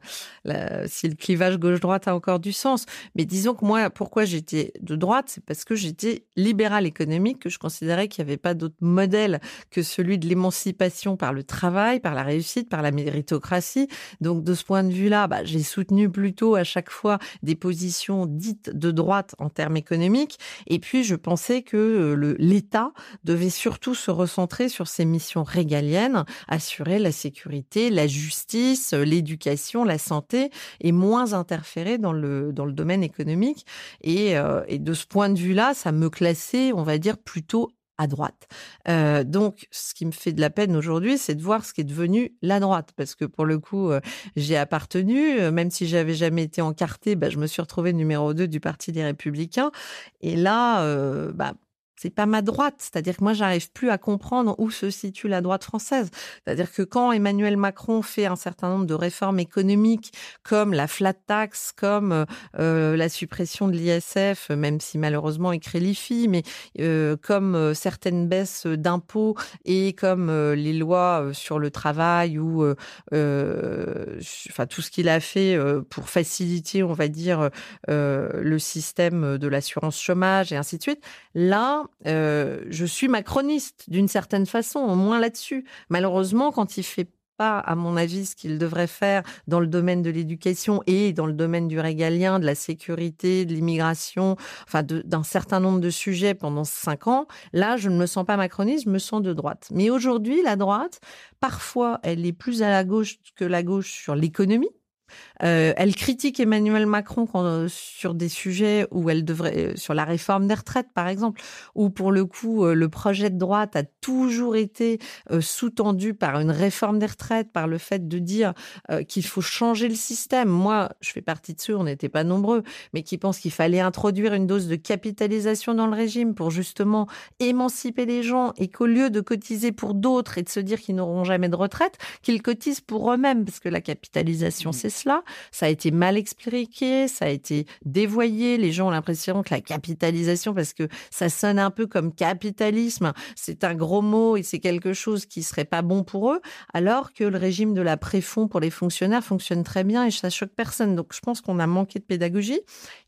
euh, si le clivage gauche-droite a encore du sens. Mais disons que moi, pourquoi j'étais de droite, c'est parce que j'étais libérale économique, que je considérais qu'il n'y avait pas d'autre modèle que celui de l'émancipation par le travail, par la réussite, par la méritocratie. Donc de ce point de vue-là, bah, j'ai soutenu plutôt à chaque fois des positions dites de droite en termes économiques. Et puis je pensais que euh, l'État devait surtout se recentrer sur ses missions régalienne, assurer la sécurité, la justice, l'éducation, la santé, et moins interférer dans le, dans le domaine économique. Et, euh, et de ce point de vue-là, ça me classait, on va dire, plutôt à droite. Euh, donc, ce qui me fait de la peine aujourd'hui, c'est de voir ce qui est devenu la droite, parce que pour le coup, euh, j'ai appartenu, euh, même si j'avais jamais été encartée, bah, je me suis retrouvée numéro 2 du Parti des Républicains. Et là, euh, bah, c'est pas ma droite. C'est-à-dire que moi, j'arrive plus à comprendre où se situe la droite française. C'est-à-dire que quand Emmanuel Macron fait un certain nombre de réformes économiques, comme la flat tax, comme euh, la suppression de l'ISF, même si malheureusement il crée l'IFI, mais euh, comme euh, certaines baisses d'impôts et comme euh, les lois euh, sur le travail ou enfin tout ce qu'il a fait pour faciliter, on va dire, le système de l'assurance chômage et ainsi de suite. Là, euh, je suis macroniste d'une certaine façon, au moins là-dessus. Malheureusement, quand il fait pas, à mon avis, ce qu'il devrait faire dans le domaine de l'éducation et dans le domaine du régalien, de la sécurité, de l'immigration, enfin d'un certain nombre de sujets pendant cinq ans, là, je ne me sens pas macroniste, je me sens de droite. Mais aujourd'hui, la droite, parfois, elle est plus à la gauche que la gauche sur l'économie. Euh, elle critique Emmanuel Macron quand, euh, sur des sujets où elle devrait, euh, sur la réforme des retraites par exemple, où pour le coup le projet de droite a toujours été sous-tendu par une réforme des retraites, par le fait de dire qu'il faut changer le système. Moi, je fais partie de ceux, on n'était pas nombreux, mais qui pensent qu'il fallait introduire une dose de capitalisation dans le régime pour justement émanciper les gens et qu'au lieu de cotiser pour d'autres et de se dire qu'ils n'auront jamais de retraite, qu'ils cotisent pour eux-mêmes parce que la capitalisation, mmh. c'est cela. Ça a été mal expliqué, ça a été dévoyé. Les gens ont l'impression que la capitalisation, parce que ça sonne un peu comme capitalisme, c'est un gros mot et c'est quelque chose qui serait pas bon pour eux, alors que le régime de la préfond pour les fonctionnaires fonctionne très bien et ça choque personne. Donc je pense qu'on a manqué de pédagogie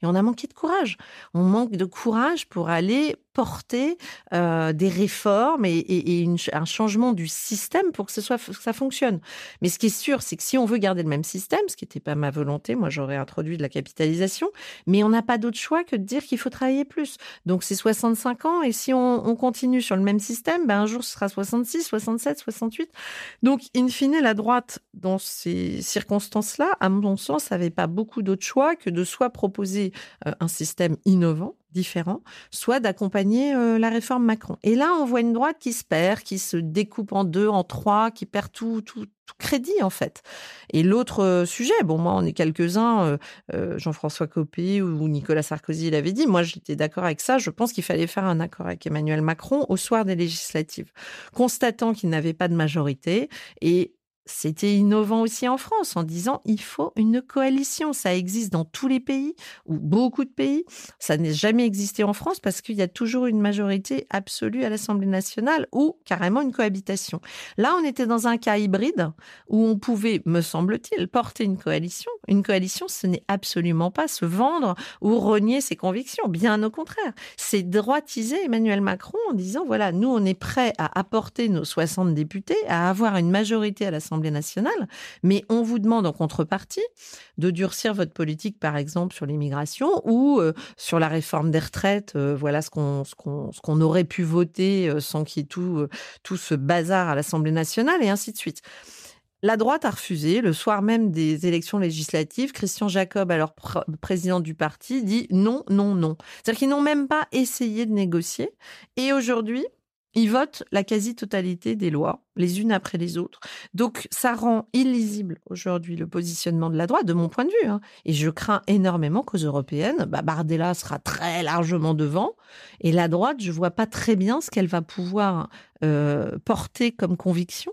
et on a manqué de courage. On manque de courage pour aller porter euh, des réformes et, un changement du système pour que ce soit ça fonctionne. Mais ce qui est sûr, c'est que si on veut garder le même système, ce qui n'était pas ma volonté, moi j'aurais introduit de la capitalisation, mais on n'a pas d'autre choix que de dire qu'il faut travailler plus. Donc c'est 65 ans et si on, on, continue sur le même système, ben un jour ce sera 66, 67, 68. Donc in fine, la droite dans ces circonstances-là, à mon sens, n'avait pas beaucoup d'autre choix que de soit proposer euh, un système innovant différents, soit d'accompagner euh, la réforme Macron. Et là, on voit une droite qui se perd, qui se découpe en deux, en trois, qui perd tout, tout, tout crédit en fait. Et l'autre euh, sujet, bon moi on est quelques-uns, euh, Jean-François Copé ou Nicolas Sarkozy l'avait dit, moi j'étais d'accord avec ça, je pense qu'il fallait faire un accord avec Emmanuel Macron au soir des législatives, constatant qu'il n'avait pas de majorité et c'était innovant aussi en France en disant il faut une coalition. Ça existe dans tous les pays ou beaucoup de pays. Ça n'est jamais existé en France parce qu'il y a toujours une majorité absolue à l'Assemblée nationale ou carrément une cohabitation. Là, on était dans un cas hybride où on pouvait, me semble-t-il, porter une coalition. Une coalition, ce n'est absolument pas se vendre ou renier ses convictions. Bien au contraire, c'est droitiser Emmanuel Macron en disant voilà, nous, on est prêt à apporter nos 60 députés, à avoir une majorité à l'Assemblée nationale, mais on vous demande en contrepartie de durcir votre politique, par exemple, sur l'immigration ou euh, sur la réforme des retraites. Euh, voilà ce qu'on ce qu'on ce qu'on aurait pu voter euh, sans qu'il y ait tout, tout ce bazar à l'Assemblée nationale et ainsi de suite. La droite a refusé. Le soir même des élections législatives, Christian Jacob, alors pr président du parti, dit non, non, non. C'est-à-dire qu'ils n'ont même pas essayé de négocier. Et aujourd'hui, ils votent la quasi-totalité des lois, les unes après les autres. Donc, ça rend illisible aujourd'hui le positionnement de la droite, de mon point de vue. Hein. Et je crains énormément qu'aux européennes, bah, Bardella sera très largement devant. Et la droite, je vois pas très bien ce qu'elle va pouvoir euh, porter comme conviction.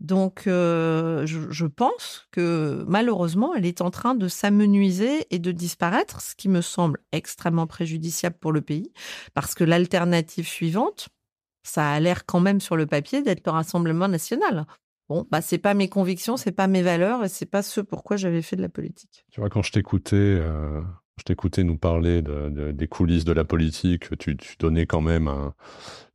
Donc, euh, je, je, pense que malheureusement, elle est en train de s'amenuiser et de disparaître, ce qui me semble extrêmement préjudiciable pour le pays, parce que l'alternative suivante, ça a l'air quand même sur le papier d'être le Rassemblement national. Bon, bah c'est pas mes convictions, c'est pas mes valeurs et c'est pas ce pourquoi j'avais fait de la politique. Tu vois, quand je t'écoutais, euh, je t'écoutais nous parler de, des coulisses de la politique, tu, tu donnais quand même un,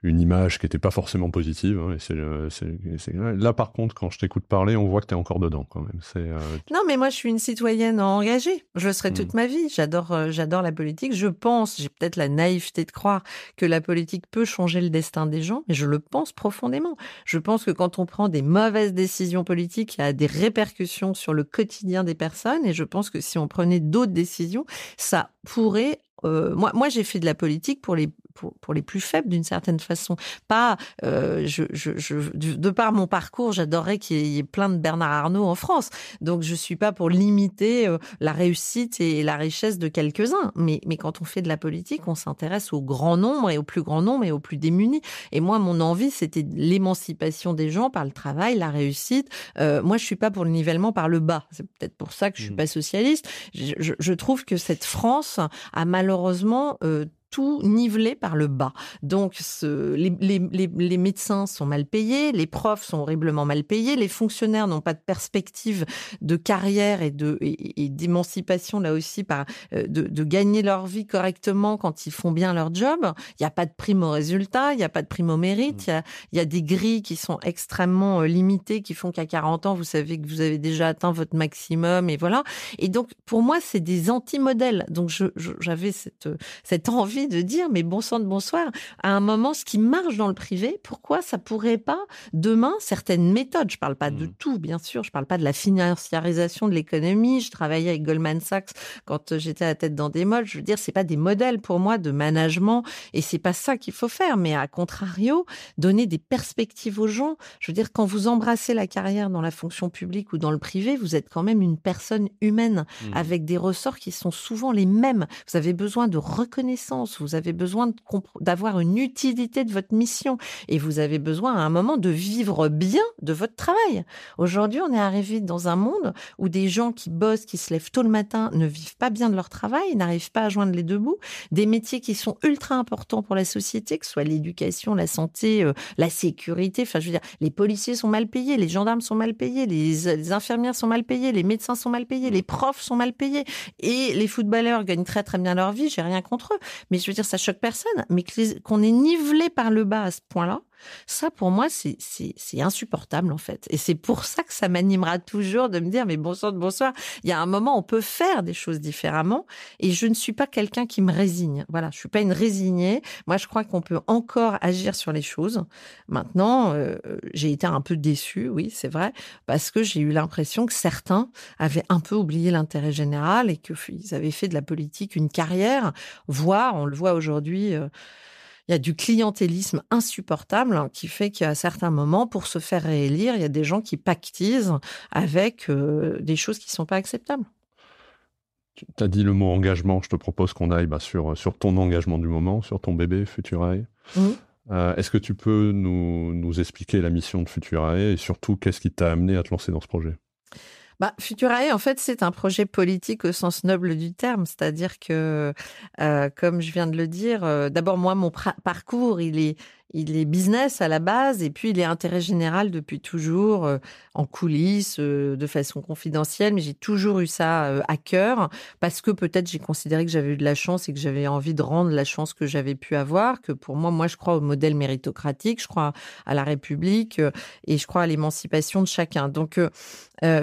une image qui n'était pas forcément positive. Hein, et c'est, Là, par contre, quand je t'écoute parler, on voit que tu es encore dedans quand même. Euh, Non, mais moi, je suis une citoyenne engagée. Je le serai toute hmm. ma vie. J'adore, euh, j'adore la politique. Je pense, j'ai peut-être la naïveté de croire que la politique peut changer le destin des gens, mais je le pense profondément. Je pense que quand on prend des mauvaises décisions politiques, il y a des répercussions sur le quotidien des personnes. Et je pense que si on prenait d'autres décisions, ça pourrait euh, moi, moi j'ai fait de la politique pour les pour, pour les plus faibles d'une certaine façon. Pas, euh, je, je, je, de par mon parcours, j'adorerais qu'il y ait plein de Bernard Arnault en France. Donc je suis pas pour limiter euh, la réussite et la richesse de quelques-uns. Mais, mais quand on fait de la politique, on s'intéresse au grand nombre et au plus grand nombre et aux plus démunis. Et moi, mon envie, c'était l'émancipation des gens par le travail, la réussite. Euh, moi, je suis pas pour le nivellement par le bas. C'est peut-être pour ça que je suis mmh. pas socialiste. Je, je, trouve que cette France a malheureusement euh, tout nivelé par le bas. Donc, ce, les, les, les, médecins sont mal payés, les profs sont horriblement mal payés, les fonctionnaires n'ont pas de perspective de carrière et de et, d'émancipation là aussi par euh, de, de, gagner leur vie correctement quand ils font bien leur job. Il n'y a pas de prime au résultat, il n'y a pas de prime au mérite, mmh. il y a, il y a des grilles qui sont extrêmement euh, limitées, qui font qu'à 40 ans, vous savez que vous avez déjà atteint votre maximum et voilà. Et donc, pour moi, c'est des anti-modèles. Donc, j'avais cette, cette envie de dire, mais bon sang de bonsoir, à un moment, ce qui marche dans le privé, pourquoi ça pourrait pas demain certaines méthodes, je parle pas de mmh. tout, bien sûr, je parle pas de la financiarisation de l'économie, je travaillais avec Goldman Sachs quand j'étais à la tête dans des modes, je veux dire, c'est pas des modèles pour moi de management et c'est pas ça qu'il faut faire, mais à contrario, donner des perspectives aux gens. Je veux dire, quand vous embrassez la carrière dans la fonction publique ou dans le privé, vous êtes quand même une personne humaine mmh. avec des ressorts qui sont souvent les mêmes. Vous avez besoin de reconnaissance, vous avez besoin d'avoir une utilité de votre mission et vous avez besoin à un moment de vivre bien de votre travail. Aujourd'hui, on est arrivé dans un monde où des gens qui bossent, qui se lèvent tôt le matin, ne vivent pas bien de leur travail, n'arrivent pas à joindre les deux bouts. Des métiers qui sont ultra importants pour la société, que ce soit l'éducation, la santé, euh, la sécurité. Enfin, je veux dire, les policiers sont mal payés, les gendarmes sont mal payés, les, les infirmières sont mal payées, les médecins sont mal payés, les profs sont mal payés et les footballeurs gagnent très très bien leur vie. J'ai rien contre eux, mais je veux dire, ça choque personne, mais qu'on est nivelé par le bas à ce point-là, ça, pour moi, c'est insupportable, en fait. Et c'est pour ça que ça m'animera toujours de me dire, mais bonsoir, bonsoir, il y a un moment, on peut faire des choses différemment. Et je ne suis pas quelqu'un qui me résigne. Voilà, je suis pas une résignée. Moi, je crois qu'on peut encore agir sur les choses. Maintenant, euh, j'ai été un peu déçue, oui, c'est vrai, parce que j'ai eu l'impression que certains avaient un peu oublié l'intérêt général et qu'ils avaient fait de la politique une carrière, voire, on le voit aujourd'hui, euh, il y a du clientélisme insupportable hein, qui fait qu'à certains moments, pour se faire réélire, il y a des gens qui pactisent avec euh, des choses qui ne sont pas acceptables. Tu as dit le mot engagement. Je te propose qu'on aille bah, sur, sur ton engagement du moment, sur ton bébé Futurae. Mmh. Euh, est-ce que tu peux nous, nous, expliquer la mission de Futurae et surtout qu'est-ce qui t'a amené à te lancer dans ce projet? Bah, Futurae, en fait, c'est un projet politique au sens noble du terme, c'est-à-dire que, euh, comme je viens de le dire, euh, d'abord moi, mon parcours, il est il est business à la base et puis il est intérêt général depuis toujours euh, en coulisses, euh, de façon confidentielle, mais j'ai toujours eu ça euh, à cœur parce que peut-être j'ai considéré que j'avais eu de la chance et que j'avais envie de rendre la chance que j'avais pu avoir, que pour moi, moi je crois au modèle méritocratique, je crois à la République et je crois à l'émancipation de chacun. Donc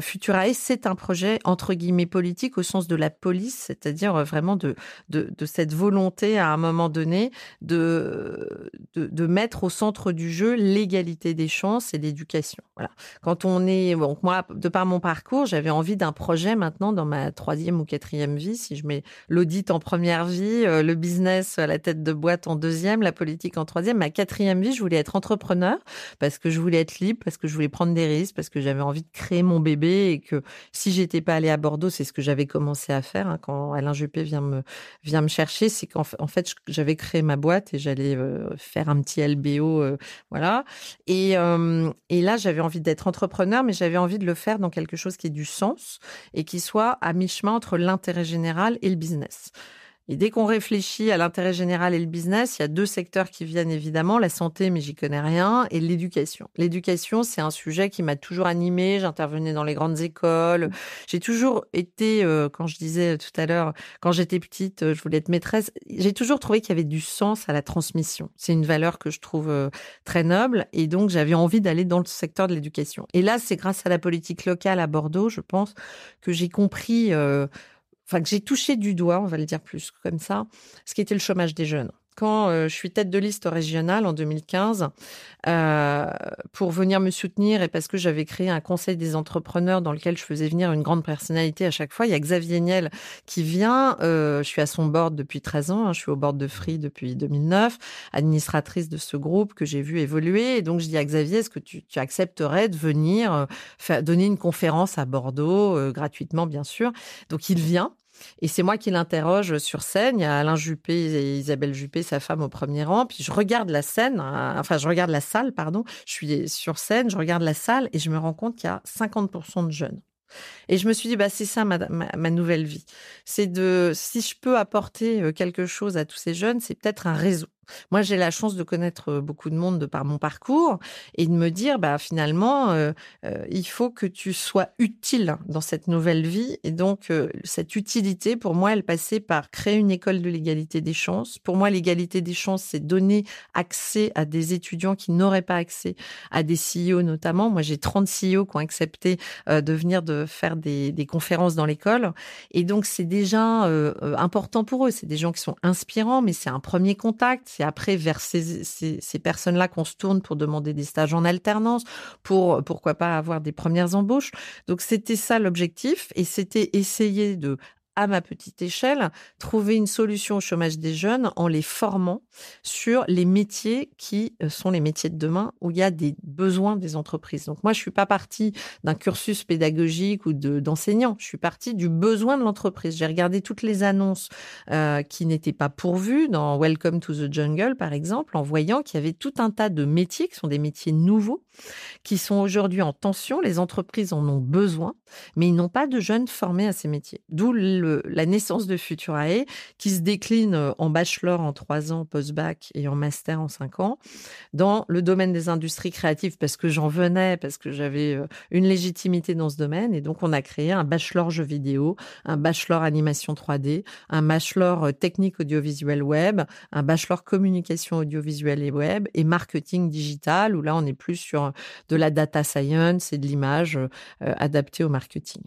Futurae, c'est un projet entre guillemets politique au sens de la police, c'est-à-dire vraiment de, de, cette volonté à un moment donné de, de, de mettre mettre au centre du jeu l'égalité des chances et l'éducation. Voilà. Quand on est, donc moi, de par mon parcours, j'avais envie d'un projet maintenant dans ma troisième ou quatrième vie. Si je mets l'audit en première vie, euh, le business à la tête de boîte en deuxième, la politique en troisième, ma quatrième vie, je voulais être entrepreneur parce que je voulais être libre, parce que je voulais prendre des risques, parce que j'avais envie de créer mon bébé et que si j'étais pas allée à Bordeaux, c'est ce que j'avais commencé à faire hein, quand Alain Juppé vient me vient me chercher, c'est qu'en fait j'avais créé ma boîte et j'allais euh, faire un petit LBO, euh, voilà. Et, euh, et là, j'avais envie d'être entrepreneur, mais j'avais envie de le faire dans quelque chose qui ait du sens et qui soit à mi-chemin entre l'intérêt général et le business. Et dès qu'on réfléchit à l'intérêt général et le business, il y a deux secteurs qui viennent évidemment, la santé, mais j'y connais rien, et l'éducation. L'éducation, c'est un sujet qui m'a toujours animée. J'intervenais dans les grandes écoles. J'ai toujours été, euh, quand je disais tout à l'heure, quand j'étais petite, euh, je voulais être maîtresse. J'ai toujours trouvé qu'il y avait du sens à la transmission. C'est une valeur que je trouve euh, très noble, et donc j'avais envie d'aller dans le secteur de l'éducation. Et là, c'est grâce à la politique locale à Bordeaux, je pense, que j'ai compris enfin que j'ai touché du doigt, on va le dire plus comme ça, ce qui était le chômage des jeunes. Quand euh, je suis tête de liste régionale en 2015, euh, pour venir me soutenir et parce que j'avais créé un conseil des entrepreneurs dans lequel je faisais venir une grande personnalité à chaque fois, il y a Xavier Niel qui vient. Euh, je suis à son board depuis 13 ans, hein, je suis au board de Free depuis 2009, administratrice de ce groupe que j'ai vu évoluer. Et donc je dis à Xavier, est-ce que tu, tu accepterais de venir euh, faire, donner une conférence à Bordeaux, euh, gratuitement bien sûr? Donc il vient. Et c'est moi qui l'interroge sur scène. Il y a Alain Juppé et Isabelle Juppé, sa femme, au premier rang. Puis je regarde la scène, euh, enfin, je regarde la salle, pardon. Je suis sur scène, je regarde la salle et je me rends compte qu'il y a 50% de jeunes. Et je me suis dit, bah, c'est ça ma, nouvelle vie. C'est de, si je peux apporter euh, quelque chose à tous ces jeunes, c'est peut-être un réseau. Moi, j'ai la chance de connaître beaucoup de monde de par mon parcours et de me dire, bah, finalement, euh, euh, il faut que tu sois utile dans cette nouvelle vie. Et donc, euh, cette utilité, pour moi, elle passait par créer une école de l'égalité des chances. Pour moi, l'égalité des chances, c'est donner accès à des étudiants qui n'auraient pas accès à des CEO notamment. Moi, j'ai 30 CEO qui ont accepté euh, de venir de faire des, des conférences dans l'école. Et donc, c'est déjà euh, important pour eux. C'est des gens qui sont inspirants, mais c'est un premier contact c'est après vers ces, ces, ces personnes-là qu'on se tourne pour demander des stages en alternance, pour pourquoi pas avoir des premières embauches. Donc c'était ça l'objectif et c'était essayer de à ma petite échelle, trouver une solution au chômage des jeunes en les formant sur les métiers qui euh, sont les métiers de demain où il y a des besoins des entreprises. Donc moi, je suis pas partie d'un cursus pédagogique ou d'enseignant. je suis partie du besoin de l'entreprise. J'ai regardé toutes les annonces euh, qui n'étaient pas pourvues dans Welcome to the Jungle, par exemple, en voyant qu'il y avait tout un tas de métiers qui sont des métiers nouveaux, qui sont aujourd'hui en tension. Les entreprises en ont besoin, mais ils n'ont pas de jeunes formés à ces métiers. D'où la naissance de Futurae, qui se décline euh, en bachelor en trois ans, post-bac et en master en cinq ans, dans le domaine des industries créatives, parce que j'en venais, parce que j'avais euh, une légitimité dans ce domaine. Et donc, on a créé un bachelor jeux vidéo, un bachelor animation 3D, un bachelor euh, technique audiovisuel web, un bachelor communication audiovisuelle et web et marketing digital, où là, on est plus sur de la data science et de l'image adaptée au marketing.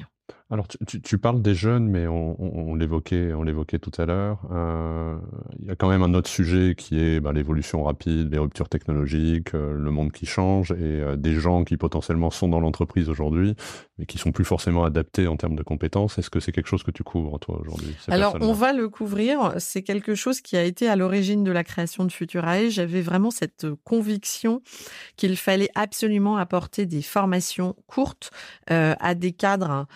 Alors, tu, tu, tu, parles des jeunes, mais on, on, on l'évoquait, on l'évoquait tout à l'heure. Euh, il y a quand même un autre sujet qui est bah, l'évolution rapide, les ruptures technologiques, euh, le monde qui change et euh, des gens qui potentiellement sont dans l'entreprise aujourd'hui, mais qui sont plus forcément adaptés en termes de compétences. Est-ce que c'est quelque chose que tu couvres toi aujourd'hui? Alors, on va le couvrir. C'est quelque chose qui a été à l'origine de la création de Futurae. J'avais vraiment cette conviction qu'il fallait absolument apporter des formations courtes euh, à des cadres.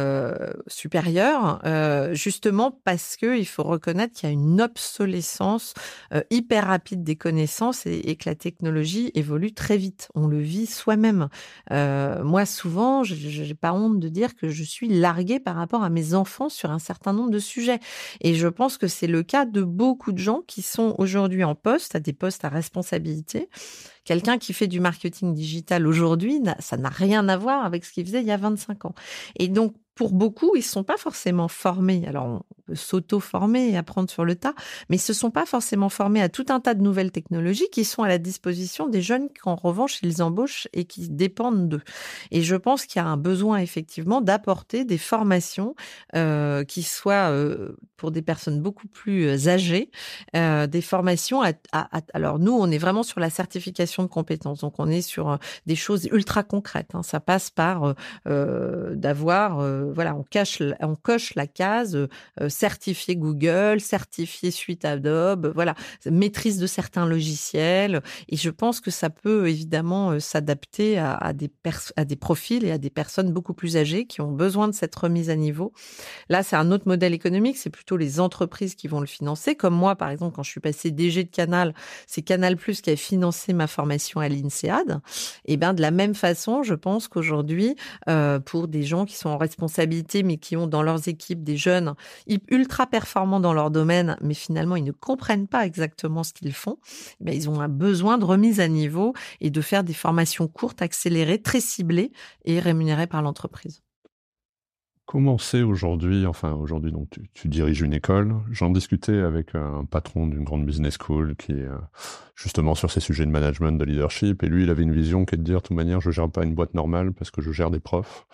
Euh, supérieure, euh, justement parce que il faut reconnaître qu'il y a une obsolescence euh, hyper rapide des connaissances et, et, que la technologie évolue très vite. On le vit soi-même. Moi, souvent, j'ai pas honte de dire que je suis larguée par rapport à mes enfants sur un certain nombre de sujets. Et je pense que c'est le cas de beaucoup de gens qui sont aujourd'hui en poste, à des postes à responsabilité, Quelqu'un qui fait du marketing digital aujourd'hui, ça n'a rien à voir avec ce qu'il faisait il y a 25 ans. Et donc, pour beaucoup, ils ne sont pas forcément formés. Alors, on peut s'auto-former et apprendre sur le tas, mais ils ne se sont pas forcément formés à tout un tas de nouvelles technologies qui sont à la disposition des jeunes qu'en revanche, ils embauchent et qui dépendent d'eux. Et je pense qu'il y a un besoin, effectivement, d'apporter des formations euh, qui soient euh, pour des personnes beaucoup plus euh, âgées, des formations à, Alors, nous, on est vraiment sur la certification de compétences. Donc, on est sur des choses ultra concrètes. Hein. Ça passe par d'avoir voilà, on, cache, on coche la case euh, certifié Google, certifié suite Adobe, voilà, maîtrise de certains logiciels. Et je pense que ça peut évidemment euh, s'adapter à, des à des profils et à des personnes beaucoup plus âgées qui ont besoin de cette remise à niveau. Là, c'est un autre modèle économique, c'est plutôt les entreprises qui vont le financer. Comme moi, par exemple, quand je suis passée DG de Canal, c'est Canal Plus qui a financé ma formation à l'INSEAD. Et bien, de la même façon, je pense qu'aujourd'hui, euh, pour des gens qui sont en responsabilité mais qui ont dans leurs équipes des jeunes ultra performants dans leur domaine, mais finalement ils ne comprennent pas exactement ce qu'ils font, ben, ils ont un besoin de remise à niveau et de faire des formations courtes, accélérées, très ciblées et rémunérées par l'entreprise. Comment c'est aujourd'hui, enfin aujourd'hui donc tu, diriges une école, j'en discutais avec un patron d'une grande business school qui est euh, justement sur ces sujets de management, de leadership, et lui il avait une vision qui est de dire de toute manière je gère pas une boîte normale parce que je gère des profs.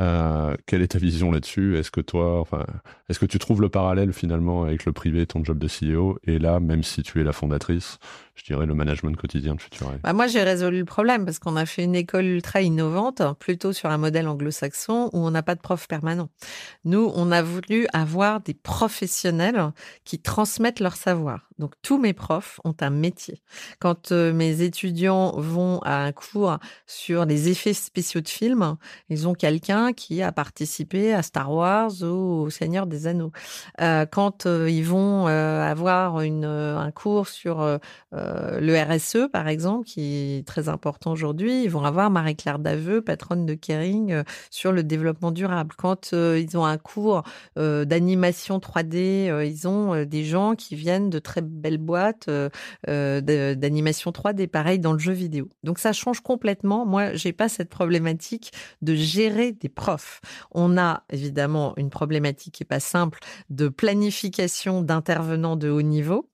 Euh, quelle est ta vision là-dessus? Est-ce que toi, enfin, est-ce que tu trouves le parallèle finalement avec le privé, ton job de CEO, et là, même si tu es la fondatrice, je dirais le management quotidien de Futurail bah Moi, j'ai résolu le problème parce qu'on a fait une école ultra innovante, plutôt sur un modèle anglo-saxon où on n'a pas de prof permanent. Nous, on a voulu avoir des professionnels qui transmettent leur savoir. Donc, tous mes profs ont un métier. Quand euh, mes étudiants vont à un cours sur les effets spéciaux de films, ils ont quelqu'un qui a participé à Star Wars ou au Seigneur des Anneaux. Euh, quand euh, ils vont avoir un cours sur euh, le RSE, par exemple, qui est très important aujourd'hui, ils vont avoir Marie-Claire Daveux, patronne de Kering, euh, sur le développement durable. Quand euh, ils ont un cours d'animation 3D, ils ont des gens qui viennent de très belles boîtes d'animation 3D, pareil dans le jeu vidéo. Donc ça change complètement. Moi, j'ai pas cette problématique de gérer des profs. On a évidemment une problématique qui est pas simple de planification d'intervenants de haut niveau,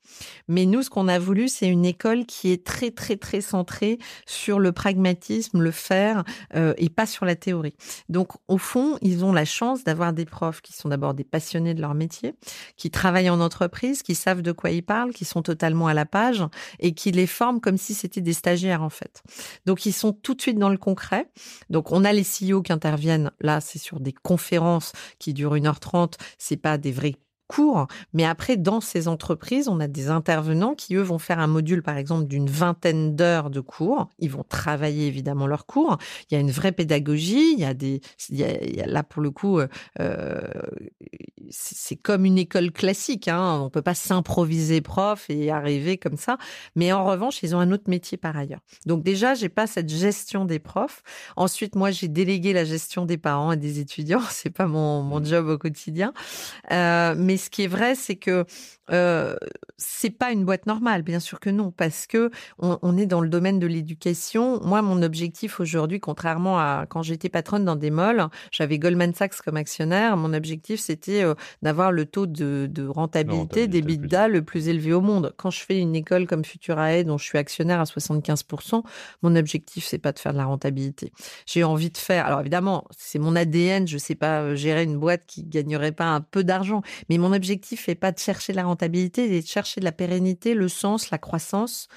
mais nous, ce qu'on a voulu, c'est une école qui est très très très centrée sur le pragmatisme, le faire euh, et pas sur la théorie. Donc au fond, ils ont la chance d'avoir des profs qui sont d'abord des passionnés de leur métier, qui travaillent en entreprise, qui savent de quoi ils parlent, qui sont totalement à la page et qui les forment comme si c'était des stagiaires en fait. Donc ils sont tout de suite dans le concret. Donc on a les CEO qui interviennent là, c'est sur des conférences qui durent 1h30, c'est pas des vrais cours. Mais après, dans ces entreprises, on a des intervenants qui, eux, vont faire un module, par exemple, d'une vingtaine d'heures de cours. Ils vont travailler évidemment leurs cours. Il y a une vraie pédagogie. Il y a des, il y a, là pour le coup, euh, c'est comme une école classique. Hein. On peut pas s'improviser prof et arriver comme ça. Mais en revanche, ils ont un autre métier par ailleurs. Donc déjà, j'ai pas cette gestion des profs. Ensuite, moi, j'ai délégué la gestion des parents et des étudiants. C'est pas mon, mon mmh. job au quotidien. Euh, mais ce qui est vrai, c'est que euh, c'est pas une boîte normale, bien sûr que non, parce que on, est dans le domaine de l'éducation. Moi, mon objectif aujourd'hui, contrairement à quand j'étais patronne dans des malls, j'avais Goldman Sachs comme actionnaire. Mon objectif, c'était euh, d'avoir le taux de, rentabilité, des bidas le plus élevé au monde. Quand je fais une école comme Futurae, dont je suis actionnaire à 75%, mon objectif, c'est pas de faire de la rentabilité. J'ai envie de faire. Alors évidemment, c'est mon ADN. Je sais pas euh, gérer une boîte qui gagnerait pas un peu d'argent, mais mon objectif n'est pas de chercher la rentabilité, c'est de chercher de la pérennité, le sens, la croissance.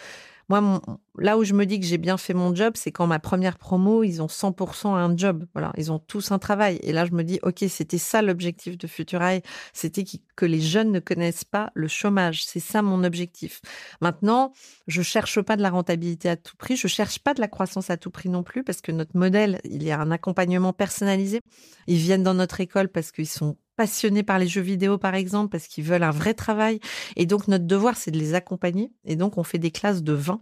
Moi, là où je me dis que j'ai bien fait mon job, c'est quand ma première promo, ils ont 100% un job. Voilà, ils ont tous un travail. Et là, je me dis, OK, c'était ça l'objectif de Futurail. C'était que les jeunes ne connaissent pas le chômage. C'est ça mon objectif. Maintenant, je cherche pas de la rentabilité à tout prix. Je cherche pas de la croissance à tout prix non plus parce que notre modèle, il y a un accompagnement personnalisé. Ils viennent dans notre école parce qu'ils sont passionnés par les jeux vidéo, par exemple, parce qu'ils veulent un vrai travail. Et donc, notre devoir, c'est de les accompagner. Et donc, on fait des classes de 20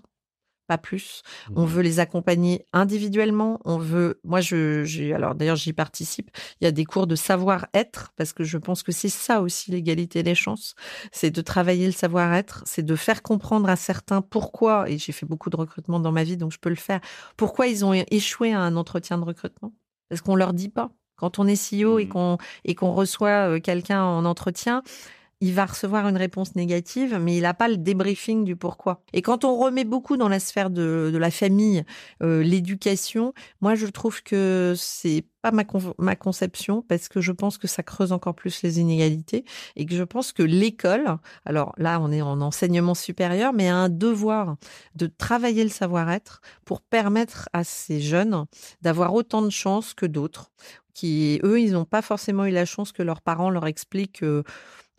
pas plus. On mmh. veut les accompagner individuellement. On veut, moi, je, j'ai, alors d'ailleurs, j'y participe. Il y a des cours de savoir-être parce que je pense que c'est ça aussi l'égalité des chances. C'est de travailler le savoir-être, c'est de faire comprendre à certains pourquoi, et j'ai fait beaucoup de recrutement dans ma vie, donc je peux le faire, pourquoi ils ont échoué à un entretien de recrutement. Parce qu'on leur dit pas. Quand on est CEO et mmh. qu'on et qu'on reçoit quelqu'un en entretien, il va recevoir une réponse négative, mais il n'a pas le débriefing du pourquoi. Et quand on remet beaucoup dans la sphère de, la famille, l'éducation, moi je trouve que c'est pas ma, ma conception parce que je pense que ça creuse encore plus les inégalités et que je pense que l'école, alors là on est en enseignement supérieur, mais a un devoir de travailler le savoir-être pour permettre à ces jeunes d'avoir autant de chances que d'autres qui, eux, ils n'ont pas forcément eu la chance que leurs parents leur expliquent euh,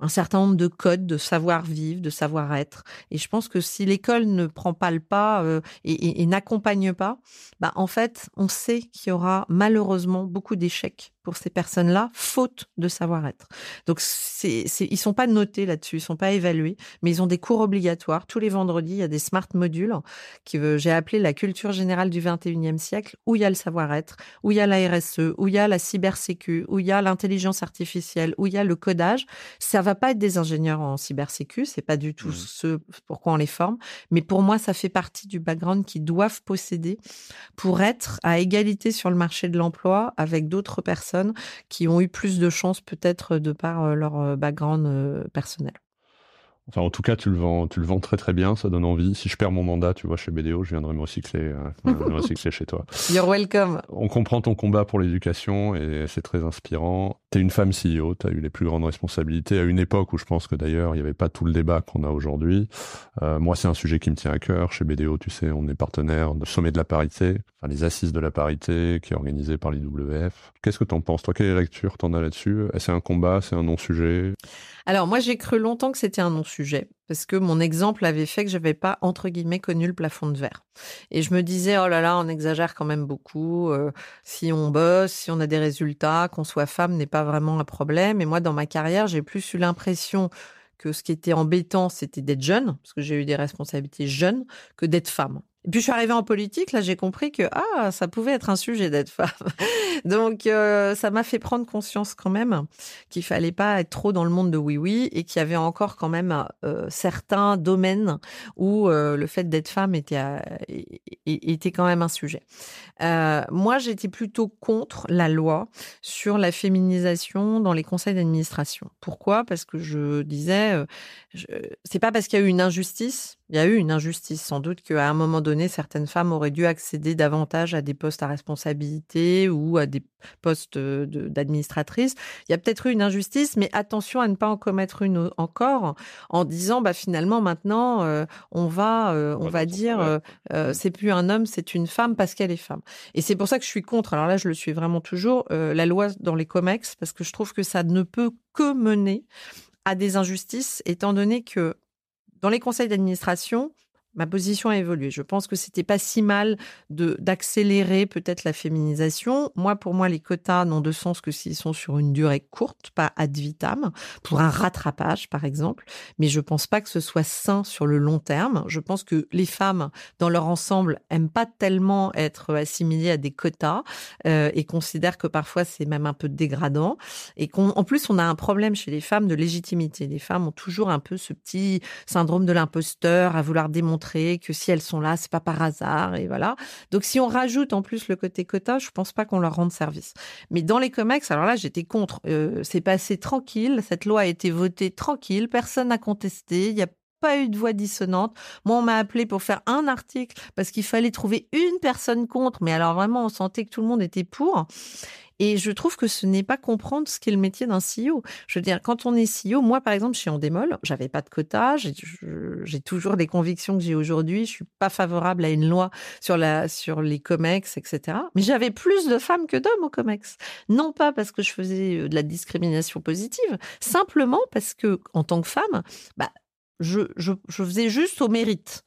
un certain nombre de codes de savoir-vivre, de savoir-être. Et je pense que si l'école ne prend pas le pas euh, et, n'accompagne pas, bah, en fait, on sait qu'il y aura malheureusement beaucoup d'échecs pour ces personnes-là, faute de savoir-être. Donc, c'est, c'est, ils sont pas notés là-dessus, ils sont pas évalués, mais ils ont des cours obligatoires. Tous les vendredis, il y a des smart modules que j'ai appelé la culture générale du 21e siècle, où il y a le savoir-être, où il y a la RSE, où il y a la cybersécu, où il y a l'intelligence artificielle, où il y a le codage. Ça va pas être des ingénieurs en cybersécu, c'est pas du tout mmh. ce pourquoi on les forme, mais pour moi, ça fait partie du background qu'ils doivent posséder pour être à égalité sur le marché de l'emploi avec d'autres personnes qui ont eu plus de chance peut-être de par euh, leur euh, background euh, personnel. Enfin, en tout cas, tu le vends, tu le vends très très bien, ça donne envie. Si je perds mon mandat, tu vois, chez BDO, je viendrai me recycler, me recycler chez toi. You're welcome. On comprend ton combat pour l'éducation et c'est très inspirant. Tu une femme CEO, tu as eu les plus grandes responsabilités à une époque où je pense que d'ailleurs, il n'y avait pas tout le débat qu'on a aujourd'hui. moi, c'est un sujet qui me tient à cœur. Chez BDO, tu sais, on est partenaire de Sommet de la parité les assises de la parité qui est organisée par l'IWF. Qu'est-ce que tu en penses Toi, quelle lecture t'en as là-dessus? C'est un combat? C'est un non-sujet? Alors moi, j'ai cru longtemps que c'était un non-sujet parce que mon exemple avait fait que j'avais pas entre guillemets connu le plafond de verre. Et je me disais oh là là, on exagère quand même beaucoup. Euh, si on bosse, si on a des résultats, qu'on soit femme n'est pas vraiment un problème. Et moi, dans ma carrière, j'ai plus eu l'impression que ce qui était embêtant, c'était d'être jeune, parce que j'ai eu des responsabilités jeunes, que d'être femme. Et puis je suis arrivée en politique, là j'ai compris que ah ça pouvait être un sujet d'être femme. Donc euh, ça m'a fait prendre conscience quand même qu'il fallait pas être trop dans le monde de oui oui et qu'il y avait encore quand même euh, certains domaines où euh, le fait d'être femme était était quand même un sujet. moi j'étais plutôt contre la loi sur la féminisation dans les conseils d'administration. Pourquoi? Parce que je disais c'est pas parce qu'il y a eu une injustice il y a eu une injustice, sans doute qu'à un moment donné, certaines femmes auraient dû accéder davantage à des postes à responsabilité ou à des postes d'administratrice. Il y a peut-être eu une injustice, mais attention à ne pas en commettre une encore en disant, bah finalement maintenant, euh, on va, euh, on va dire, euh, mmh. c'est plus un homme, c'est une femme parce qu'elle est femme. Et c'est pour ça que je suis contre. Alors là, je le suis vraiment toujours la loi dans les comex parce que je trouve que ça ne peut que mener à des injustices, étant donné que dans les conseils d'administration, ma position a évolué. Je pense que c'était pas si mal de d'accélérer peut-être la féminisation. Moi, pour moi, les quotas n'ont de sens que s'ils sont sur une durée courte, pas ad vitam, pour un rattrapage, par exemple. Mais je pense pas que ce soit sain sur le long terme. Je pense que les femmes, dans leur ensemble, aiment pas tellement être assimilées à des quotas euh, et considèrent que parfois c'est même un peu dégradant. Et qu'en plus, on a un problème chez les femmes de légitimité. Les femmes ont toujours un peu ce petit syndrome de l'imposteur à vouloir démontrer que si elles sont là, c'est pas par hasard et voilà. Donc si on rajoute en plus le côté quota, je pense pas qu'on leur rende service. Mais dans les comex, alors là, j'étais contre. Euh, c'est passé tranquille. Cette loi a été votée tranquille. Personne n'a contesté. Il y a pas eu de voix dissonante. Moi, on m'a appelé pour faire un article parce qu'il fallait trouver une personne contre, mais alors vraiment, on sentait que tout le monde était pour. Et je trouve que ce n'est pas comprendre ce qu'est le métier d'un CEO. Je veux dire, quand on est CEO, moi, par exemple, je suis en démol, j'avais pas de quota, j'ai toujours des convictions que j'ai aujourd'hui. Je suis pas favorable à une loi sur la, sur les comex, etc. Mais j'avais plus de femmes que d'hommes au comex. Non pas parce que je faisais euh, de la discrimination positive, simplement parce que, en tant que femme, bah, je, faisais juste au mérite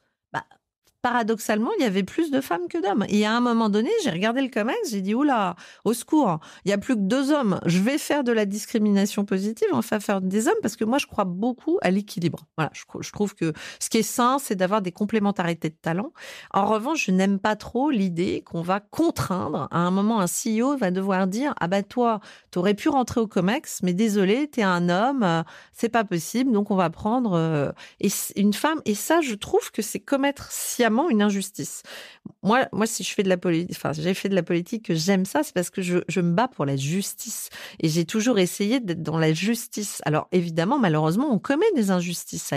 paradoxalement, il y avait plus de femmes que d'hommes. Et à un moment donné, j'ai regardé le comex, j'ai dit, oula, au secours, il y a plus que deux hommes. Je vais faire de la discrimination positive, enfin faire des hommes, parce que moi, je crois beaucoup à l'équilibre. Voilà, je, trouve que ce qui est sain, c'est d'avoir des complémentarités de talents. En revanche, je n'aime pas trop l'idée qu'on va contraindre. À un moment, un CEO va devoir dire, ah bah toi, t'aurais pu rentrer au comex, mais désolé, t'es un homme, euh, c'est pas possible, donc on va prendre euh, une femme. Et ça, je trouve que c'est commettre sciemment une injustice. Moi, moi, si je fais de la politique, enfin, j'ai fait de la politique, que j'aime ça, c'est parce que je, me bats pour la justice. Et j'ai toujours essayé d'être dans la justice. Alors, évidemment, malheureusement, on commet des injustices,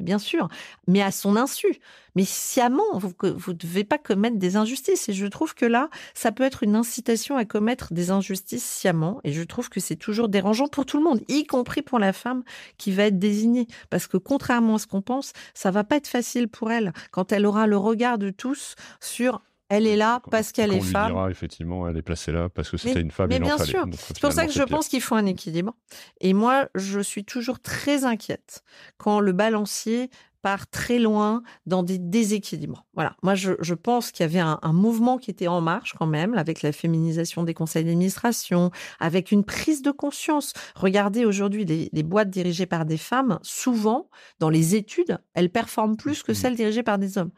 bien sûr, mais à son insu. Mais sciemment, vous ne devez pas commettre des injustices. Et je trouve que là, ça peut être une incitation à commettre des injustices sciemment. Et je trouve que c'est toujours dérangeant pour tout le monde, y compris pour la femme qui va être désignée. Parce que contrairement à ce qu'on pense, ça va pas être facile pour elle quand elle aura le regard de tous sur Elle est là parce qu'elle est lui femme. Dira, effectivement, elle est placée là parce que c'était une femme. Mais il bien en sûr. C'est pour ça que je pense qu'il faut un équilibre. Et moi, je suis toujours très inquiète quand le balancier part très loin dans des déséquilibres. Voilà. Moi, je, je pense qu'il y avait un, un, mouvement qui était en marche quand même, avec la féminisation des conseils d'administration, avec une prise de conscience. Regardez aujourd'hui les, les, boîtes dirigées par des femmes, souvent, dans les études, elles performent plus que Mmh. celles dirigées par des hommes.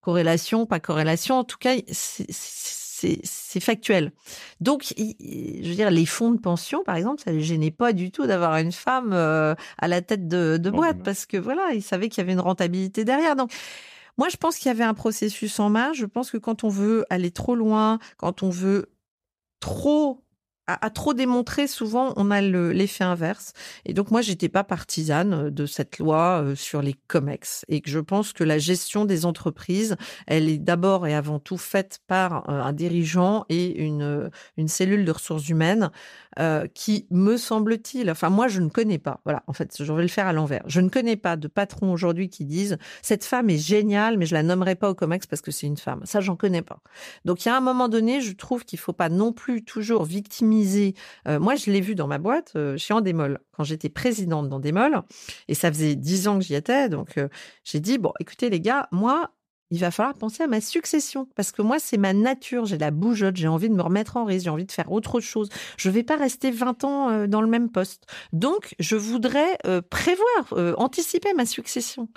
Corrélation, pas corrélation, en tout cas, c'est factuel. Donc, je veux dire, les fonds de pension, par exemple, ça ne les gênait pas du tout d'avoir une femme euh, à la tête de, de boîte, parce que voilà, ils savaient qu'il y avait une rentabilité derrière. Donc, moi, je pense qu'il y avait un processus en marche. Je pense que quand on veut aller trop loin, quand on veut trop à, trop démontrer, souvent, on a l'effet inverse. Et donc, moi, j'étais pas partisane de cette loi euh, sur les COMEX et que je pense que la gestion des entreprises, elle est d'abord et avant tout faite par euh, un dirigeant et une, une cellule de ressources humaines euh, qui, me semble-t-il, enfin, moi, je ne connais pas. Voilà, en fait, je vais le faire à l'envers. Je ne connais pas de patron aujourd'hui qui disent cette femme est géniale, mais je la nommerai pas au COMEX parce que c'est une femme. Ça, j'en connais pas. Donc, il y a un moment donné, je trouve qu'il faut pas non plus toujours victimiser euh, moi, je l'ai vu dans ma boîte euh, chez Endemol, quand j'étais présidente d'Endemol, et ça faisait dix ans que j'y étais. Donc, euh, j'ai dit, bon, écoutez les gars, moi, il va falloir penser à ma succession, parce que moi, c'est ma nature, j'ai la bougeotte, j'ai envie de me remettre en risque, j'ai envie de faire autre chose. Je vais pas rester 20 ans dans le même poste. Donc, je voudrais prévoir, anticiper ma succession.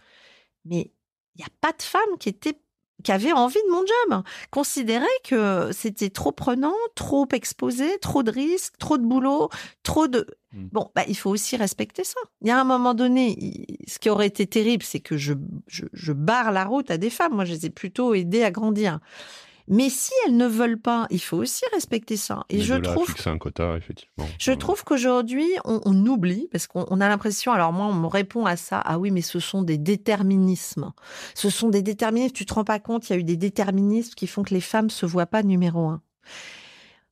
Mais il n'y a pas de femme qui était qui avait envie de mon job, considérait que c'était trop prenant, trop exposé, trop de risques, trop de boulot, trop de... Mmh. Bon, bah, il faut aussi respecter ça. Il y a un moment donné, ce qui aurait été terrible, c'est que je, je, je barre la route à des femmes. Moi, je les ai plutôt aidées à grandir. Mais si elles ne veulent pas, il faut aussi respecter ça. Et Mais je de là à trouve, fixer un quota, effectivement. je trouve qu'aujourd'hui, on, on oublie parce qu'on on a l'impression. Alors moi, on me répond à ça. Ah oui, mais ce sont des déterminismes. Ce sont des déterminismes. Tu te rends pas compte Il y a eu des déterminismes qui font que les femmes se voient pas numéro un.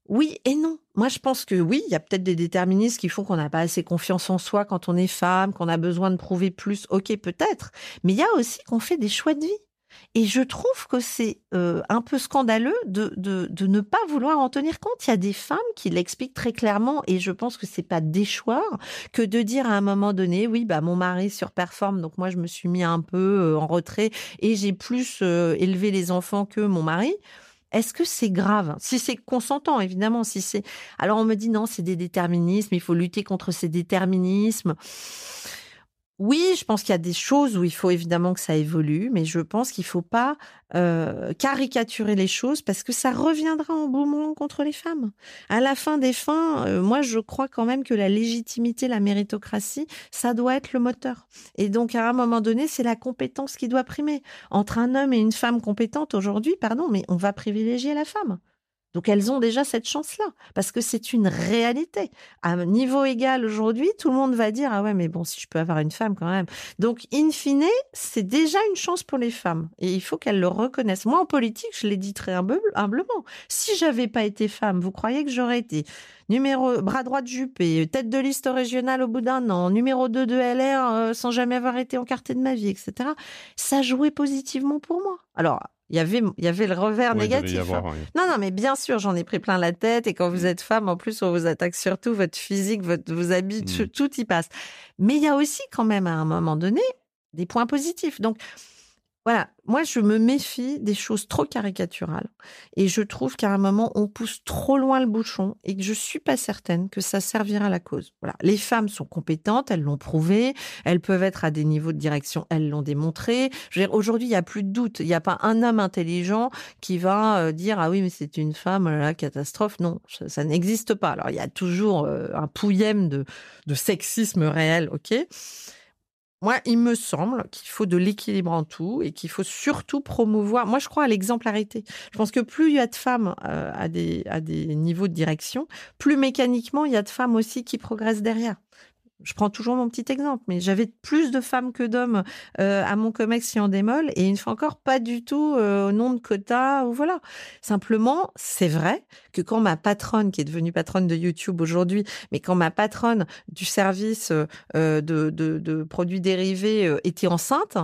Oui et non. Moi, je pense que oui, il y a peut-être des déterminismes qui font qu'on n'a pas assez confiance en soi quand on est femme, qu'on a besoin de prouver plus. Ok, peut-être. Mais il y a aussi qu'on fait des choix de vie. Et je trouve que c'est euh, un peu scandaleux de, de, ne pas vouloir en tenir compte. Il y a des femmes qui l'expliquent très clairement, et je pense que c'est pas déchoir que de dire à un moment donné, oui, bah mon mari surperforme, donc moi je me suis mis un peu euh, en retrait et j'ai plus euh, élevé les enfants que mon mari. Est-ce que c'est grave? Si c'est consentant, évidemment. Si c'est, alors on me dit non, c'est des déterminismes. Il faut lutter contre ces déterminismes. Oui, je pense qu'il y a des choses où il faut évidemment que ça évolue, mais je pense qu'il ne faut pas euh, caricaturer les choses parce que ça reviendra en boomerang contre les femmes. À la fin des fins, euh, moi je crois quand même que la légitimité, la méritocratie, ça doit être le moteur. Et donc à un moment donné, c'est la compétence qui doit primer. Entre un homme et une femme compétente aujourd'hui, pardon, mais on va privilégier la femme. Donc elles ont déjà cette chance-là, parce que c'est une réalité. À niveau égal aujourd'hui, tout le monde va dire ah ouais mais bon si je peux avoir une femme quand même. Donc in fine, c'est déjà une chance pour les femmes et il faut qu'elles le reconnaissent. Moi en politique, je l'ai dit très humblement. Si j'avais pas été femme, vous croyez que j'aurais été numéro bras droit de Juppé, tête de liste régionale au bout d'un an, numéro 2 de LR euh, sans jamais avoir été encarté de ma vie, etc. Ça jouait positivement pour moi. Alors il y avait il y avait le revers négatif. avoir, hein. oui. Non, non, mais bien sûr, j'en ai pris plein la tête. Et quand vous êtes femme, en plus, on vous attaque surtout votre physique, votre, vos habits, Mm. tout, tout y passe. Mais il y a aussi quand même, à un moment donné, des points positifs. Donc, voilà, moi, je me méfie des choses trop caricaturales. Et je trouve qu'à un moment, on pousse trop loin le bouchon et que je suis pas certaine que ça servira à la cause. Voilà. Les femmes sont compétentes, elles l'ont prouvé, elles peuvent être à des niveaux de direction, elles l'ont démontré. Aujourd'hui, il n'y a plus de doute. Il n'y a pas un homme intelligent qui va euh, dire, ah oui, mais c'est une femme, oh là, catastrophe. Non, ça, ça n'existe pas. Alors, il y a toujours euh, un pouillème de, de sexisme réel, ok? Moi, il me semble qu'il faut de l'équilibre en tout et qu'il faut surtout promouvoir. Moi, je crois à l'exemplarité. Je pense que plus il y a de femmes euh, à, des, à des niveaux de direction, plus mécaniquement, il y a de femmes aussi qui progressent derrière. Je prends toujours mon petit exemple, mais j'avais plus de femmes que d'hommes euh, à mon comex en démol, et une fois encore, pas du tout euh, au nom de quotas voilà. Simplement, c'est vrai que quand ma patronne, qui est devenue patronne de YouTube aujourd'hui, mais quand ma patronne du service euh, de, produits dérivés était enceinte,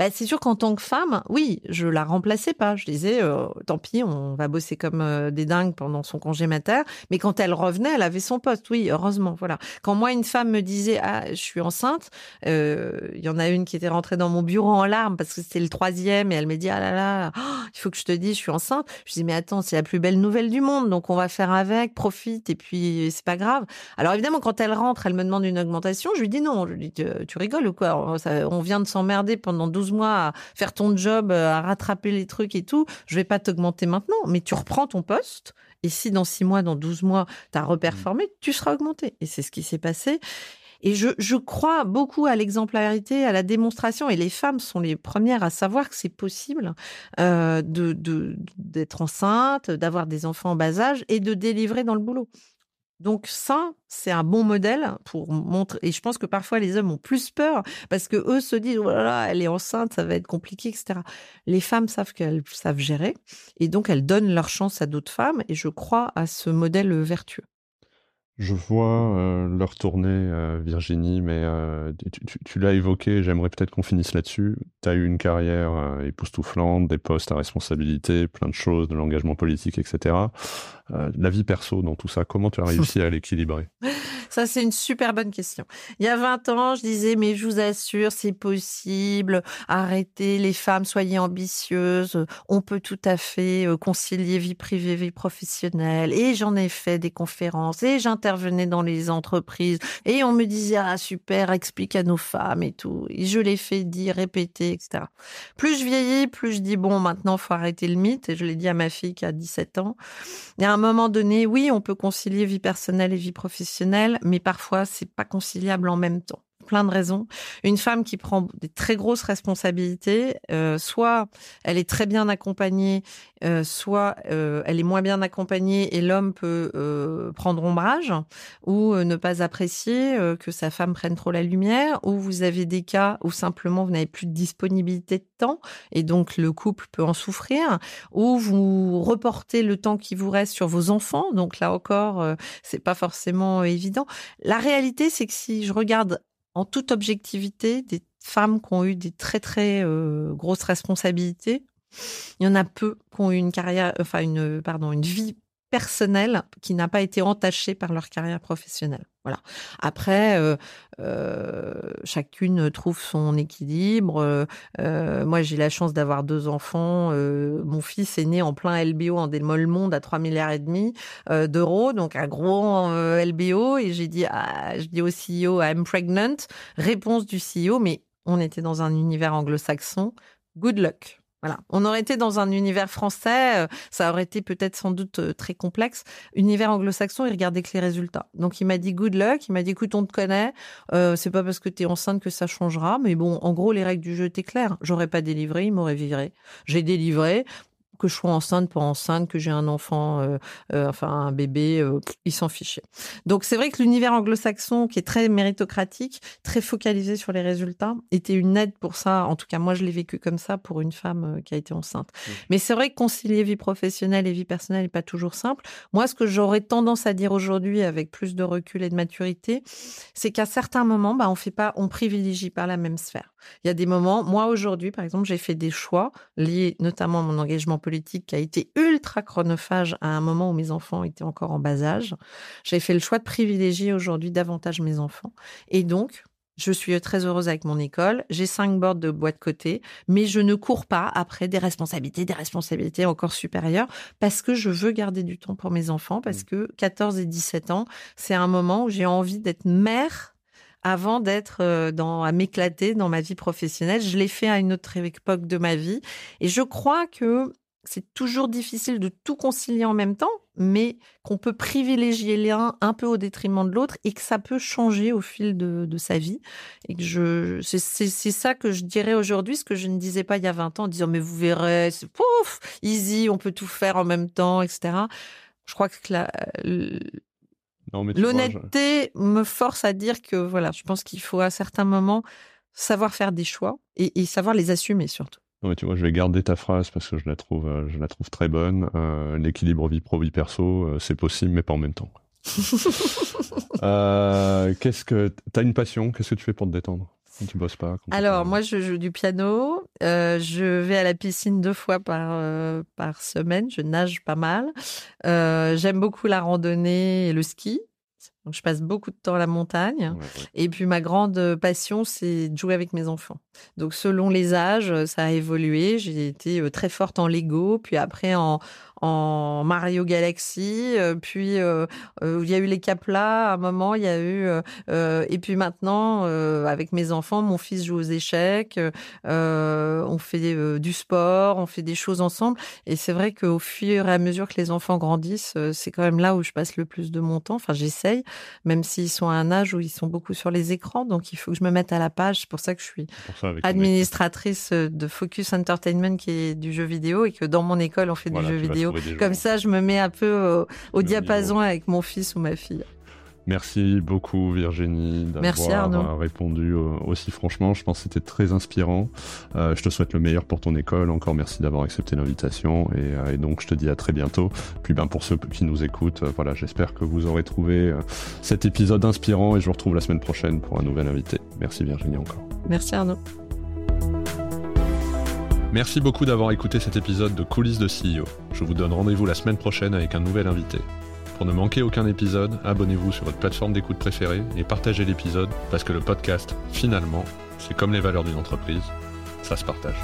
bah, c'est sûr qu'en tant que femme, oui, je la remplaçais pas. Je disais, euh, tant pis, on va bosser comme euh, des dingues pendant son congé mater. Mais quand elle revenait, elle avait son poste. Oui, heureusement, voilà. Quand moi, une femme me disait, ah, je suis enceinte, euh, il y en a une qui était rentrée dans mon bureau en larmes parce que c'était le troisième et elle me dit, ah là là, oh, il faut que je te dise, je suis enceinte. Je dis, mais attends, c'est la plus belle nouvelle du monde, donc on va faire avec, profite et puis c'est pas grave. Alors évidemment, quand elle rentre, elle me demande une augmentation. Je lui dis non. Je lui dis, tu rigoles ou quoi? On vient de s'emmerder pendant 12 mois à faire ton job, euh, à rattraper les trucs et tout. Je vais pas t'augmenter maintenant, mais tu reprends ton poste. Et si dans 6 mois, dans 12 mois, tu as reperformé, tu seras augmenté. Et c'est ce qui s'est passé. Et je, je, crois beaucoup à l'exemplarité, à la démonstration. Et les femmes sont les premières à savoir que c'est possible euh, de d'être enceinte, d'avoir des enfants en bas âge et de délivrer dans le boulot. Donc ça, c'est un bon modèle pour montrer. Et je pense que parfois les hommes ont plus peur parce que eux se disent voilà, oh elle est enceinte, ça va être compliqué, etc. Les femmes savent qu'elles savent gérer et donc elles donnent leur chance à d'autres femmes. Et je crois à ce modèle vertueux. Je vois euh, leur tournée, euh, Virginie, mais euh, tu, l'as évoqué, j'aimerais peut-être qu'on finisse là-dessus. Tu as eu une carrière époustouflante, des postes à responsabilité, plein de choses, de l'engagement politique, etc. la vie perso dans tout ça, comment tu as réussi à l'équilibrer? Ça, c'est une super bonne question. Il y a 20 ans, je disais, mais je vous assure, c'est possible. Arrêtez les femmes, soyez ambitieuses. On peut tout à fait euh, concilier vie privée, vie professionnelle. Et j'en ai fait des conférences et j'intervenais dans les entreprises. Et on me disait, ah super, explique à nos femmes et tout. Et je l'ai fait dire, répéter, etc. Plus je vieillis, plus je dis, bon, maintenant, faut arrêter le mythe. Et je l'ai dit à ma fille qui a 17 ans. Et à un moment donné, oui, on peut concilier vie personnelle et vie professionnelle mais parfois c'est pas conciliable en même temps plein de raisons. Une femme qui prend des très grosses responsabilités, euh, soit elle est très bien accompagnée, euh, soit euh, elle est moins bien accompagnée et l'homme peut prendre ombrage ou ne pas apprécier que sa femme prenne trop la lumière, ou vous avez des cas où simplement vous n'avez plus de disponibilité de temps et donc le couple peut en souffrir, ou vous reportez le temps qui vous reste sur vos enfants, donc là encore c'est pas forcément évident. La réalité c'est que si je regarde en toute objectivité, des femmes qui ont eu des très très euh, grosses responsabilités. Il y en a peu qui ont eu une carrière, enfin une pardon, une vie personnelle qui n'a pas été entachée par leur carrière professionnelle. Voilà. Après, euh, euh, chacune trouve son équilibre. Euh, moi, j'ai la chance d'avoir deux enfants. mon fils est né en plein LBO en démol monde à 3 milliards et demi d'euros, donc un gros LBO. Et j'ai dit, à, je dis au CEO, I'm pregnant. Réponse du CEO, mais on était dans un univers anglo-saxon. Good luck. Voilà. On aurait été dans un univers français, euh, ça aurait été peut-être sans doute euh, très complexe. Univers anglo-saxon, il regardait que les résultats. Donc il m'a dit good luck, il m'a dit écoute, on te connaît, euh, c'est pas parce que tu es enceinte que ça changera, mais bon, en gros, les règles du jeu étaient claires. J'aurais pas délivré, il m'aurait viré. J'ai délivré que je sois enceinte, pas enceinte, que j'ai un enfant, euh, euh, enfin un bébé, euh, ils s'en fichaient. Donc c'est vrai que l'univers anglo-saxon, qui est très méritocratique, très focalisé sur les résultats, était une aide pour ça. En tout cas, moi, je l'ai vécu comme ça pour une femme qui a été enceinte. Mmh. Mais c'est vrai que concilier vie professionnelle et vie personnelle n'est pas toujours simple. Moi, ce que j'aurais tendance à dire aujourd'hui, avec plus de recul et de maturité, c'est qu'à certains moments, bah, on fait pas, on privilégie pas la même sphère. Il y a des moments, moi aujourd'hui, par exemple, j'ai fait des choix liés notamment à mon engagement politique politique qui a été ultra chronophage à un moment où mes enfants étaient encore en bas âge. J'ai fait le choix de privilégier aujourd'hui davantage mes enfants. Et donc, je suis très heureuse avec mon école. J'ai cinq boards de bois de côté, mais je ne cours pas après des responsabilités, des responsabilités encore supérieures parce que je veux garder du temps pour mes enfants parce mmh. que 14 et 17 ans, c'est un moment où j'ai envie d'être mère avant d'être euh, dans à m'éclater dans ma vie professionnelle. Je l'ai fait à une autre époque de ma vie et je crois que c'est toujours difficile de tout concilier en même temps, mais qu'on peut privilégier l'un un peu au détriment de l'autre et que ça peut changer au fil de, sa vie. Et que je, c'est, ça que je dirais aujourd'hui, ce que je ne disais pas il y a 20 ans en disant, mais vous verrez, c'est pouf, easy, on peut tout faire en même temps, etc. Je crois que la, l'honnêteté me force à dire que voilà, je pense qu'il faut à certains moments savoir faire des choix et savoir les assumer surtout. Non, tu vois, je vais garder ta phrase parce que je la trouve, euh, je la trouve très bonne. Euh, l'équilibre vie pro vie perso, euh, c'est possible, mais pas en même temps. qu'est-ce que t'as une passion? Qu'est-ce que tu fais pour te détendre? Quand tu bosses pas Alors moi, je joue du piano je vais à la piscine deux fois par, par semaine. Je nage pas mal. J'aime beaucoup la randonnée et le ski. Donc, je passe beaucoup de temps à la montagne. Et puis, ma grande passion, c'est de jouer avec mes enfants. Donc, selon les âges, ça a évolué. J'ai été très forte en Lego, puis après en, en Mario Galaxy, euh, puis euh, euh, il y a eu les Capla à un moment, il y a eu et puis maintenant avec mes enfants, mon fils joue aux échecs, on fait du sport, on fait des choses ensemble et c'est vrai qu'au fur et à mesure que les enfants grandissent, c'est quand même là où je passe le plus de mon temps. Enfin, j'essaye, même s'ils sont à un âge où ils sont beaucoup sur les écrans, donc il faut que je me mette à la page. C'est pour ça que je suis administratrice de Focus Entertainment qui est du jeu vidéo et que dans mon école on fait du jeu vidéo comme ça, je me mets un peu au, diapason avec mon fils ou ma fille. Merci beaucoup Virginie d'avoir répondu aussi franchement. Je pense que c'était très inspirant. Euh, je te souhaite le meilleur pour ton école. Encore merci d'avoir accepté l'invitation et, euh, donc je te dis à très bientôt. Puis ben pour ceux qui nous écoutent, euh, voilà, j'espère que vous aurez trouvé cet épisode inspirant et je vous retrouve la semaine prochaine pour un nouvel invité. Merci Virginie encore. Merci Arnaud. Merci beaucoup d'avoir écouté cet épisode de Coulisses de CEO. Je vous donne rendez-vous la semaine prochaine avec un nouvel invité. Pour ne manquer aucun épisode, abonnez-vous sur votre plateforme d'écoute préférée et partagez l'épisode parce que le podcast, finalement, c'est comme les valeurs d'une entreprise, ça se partage.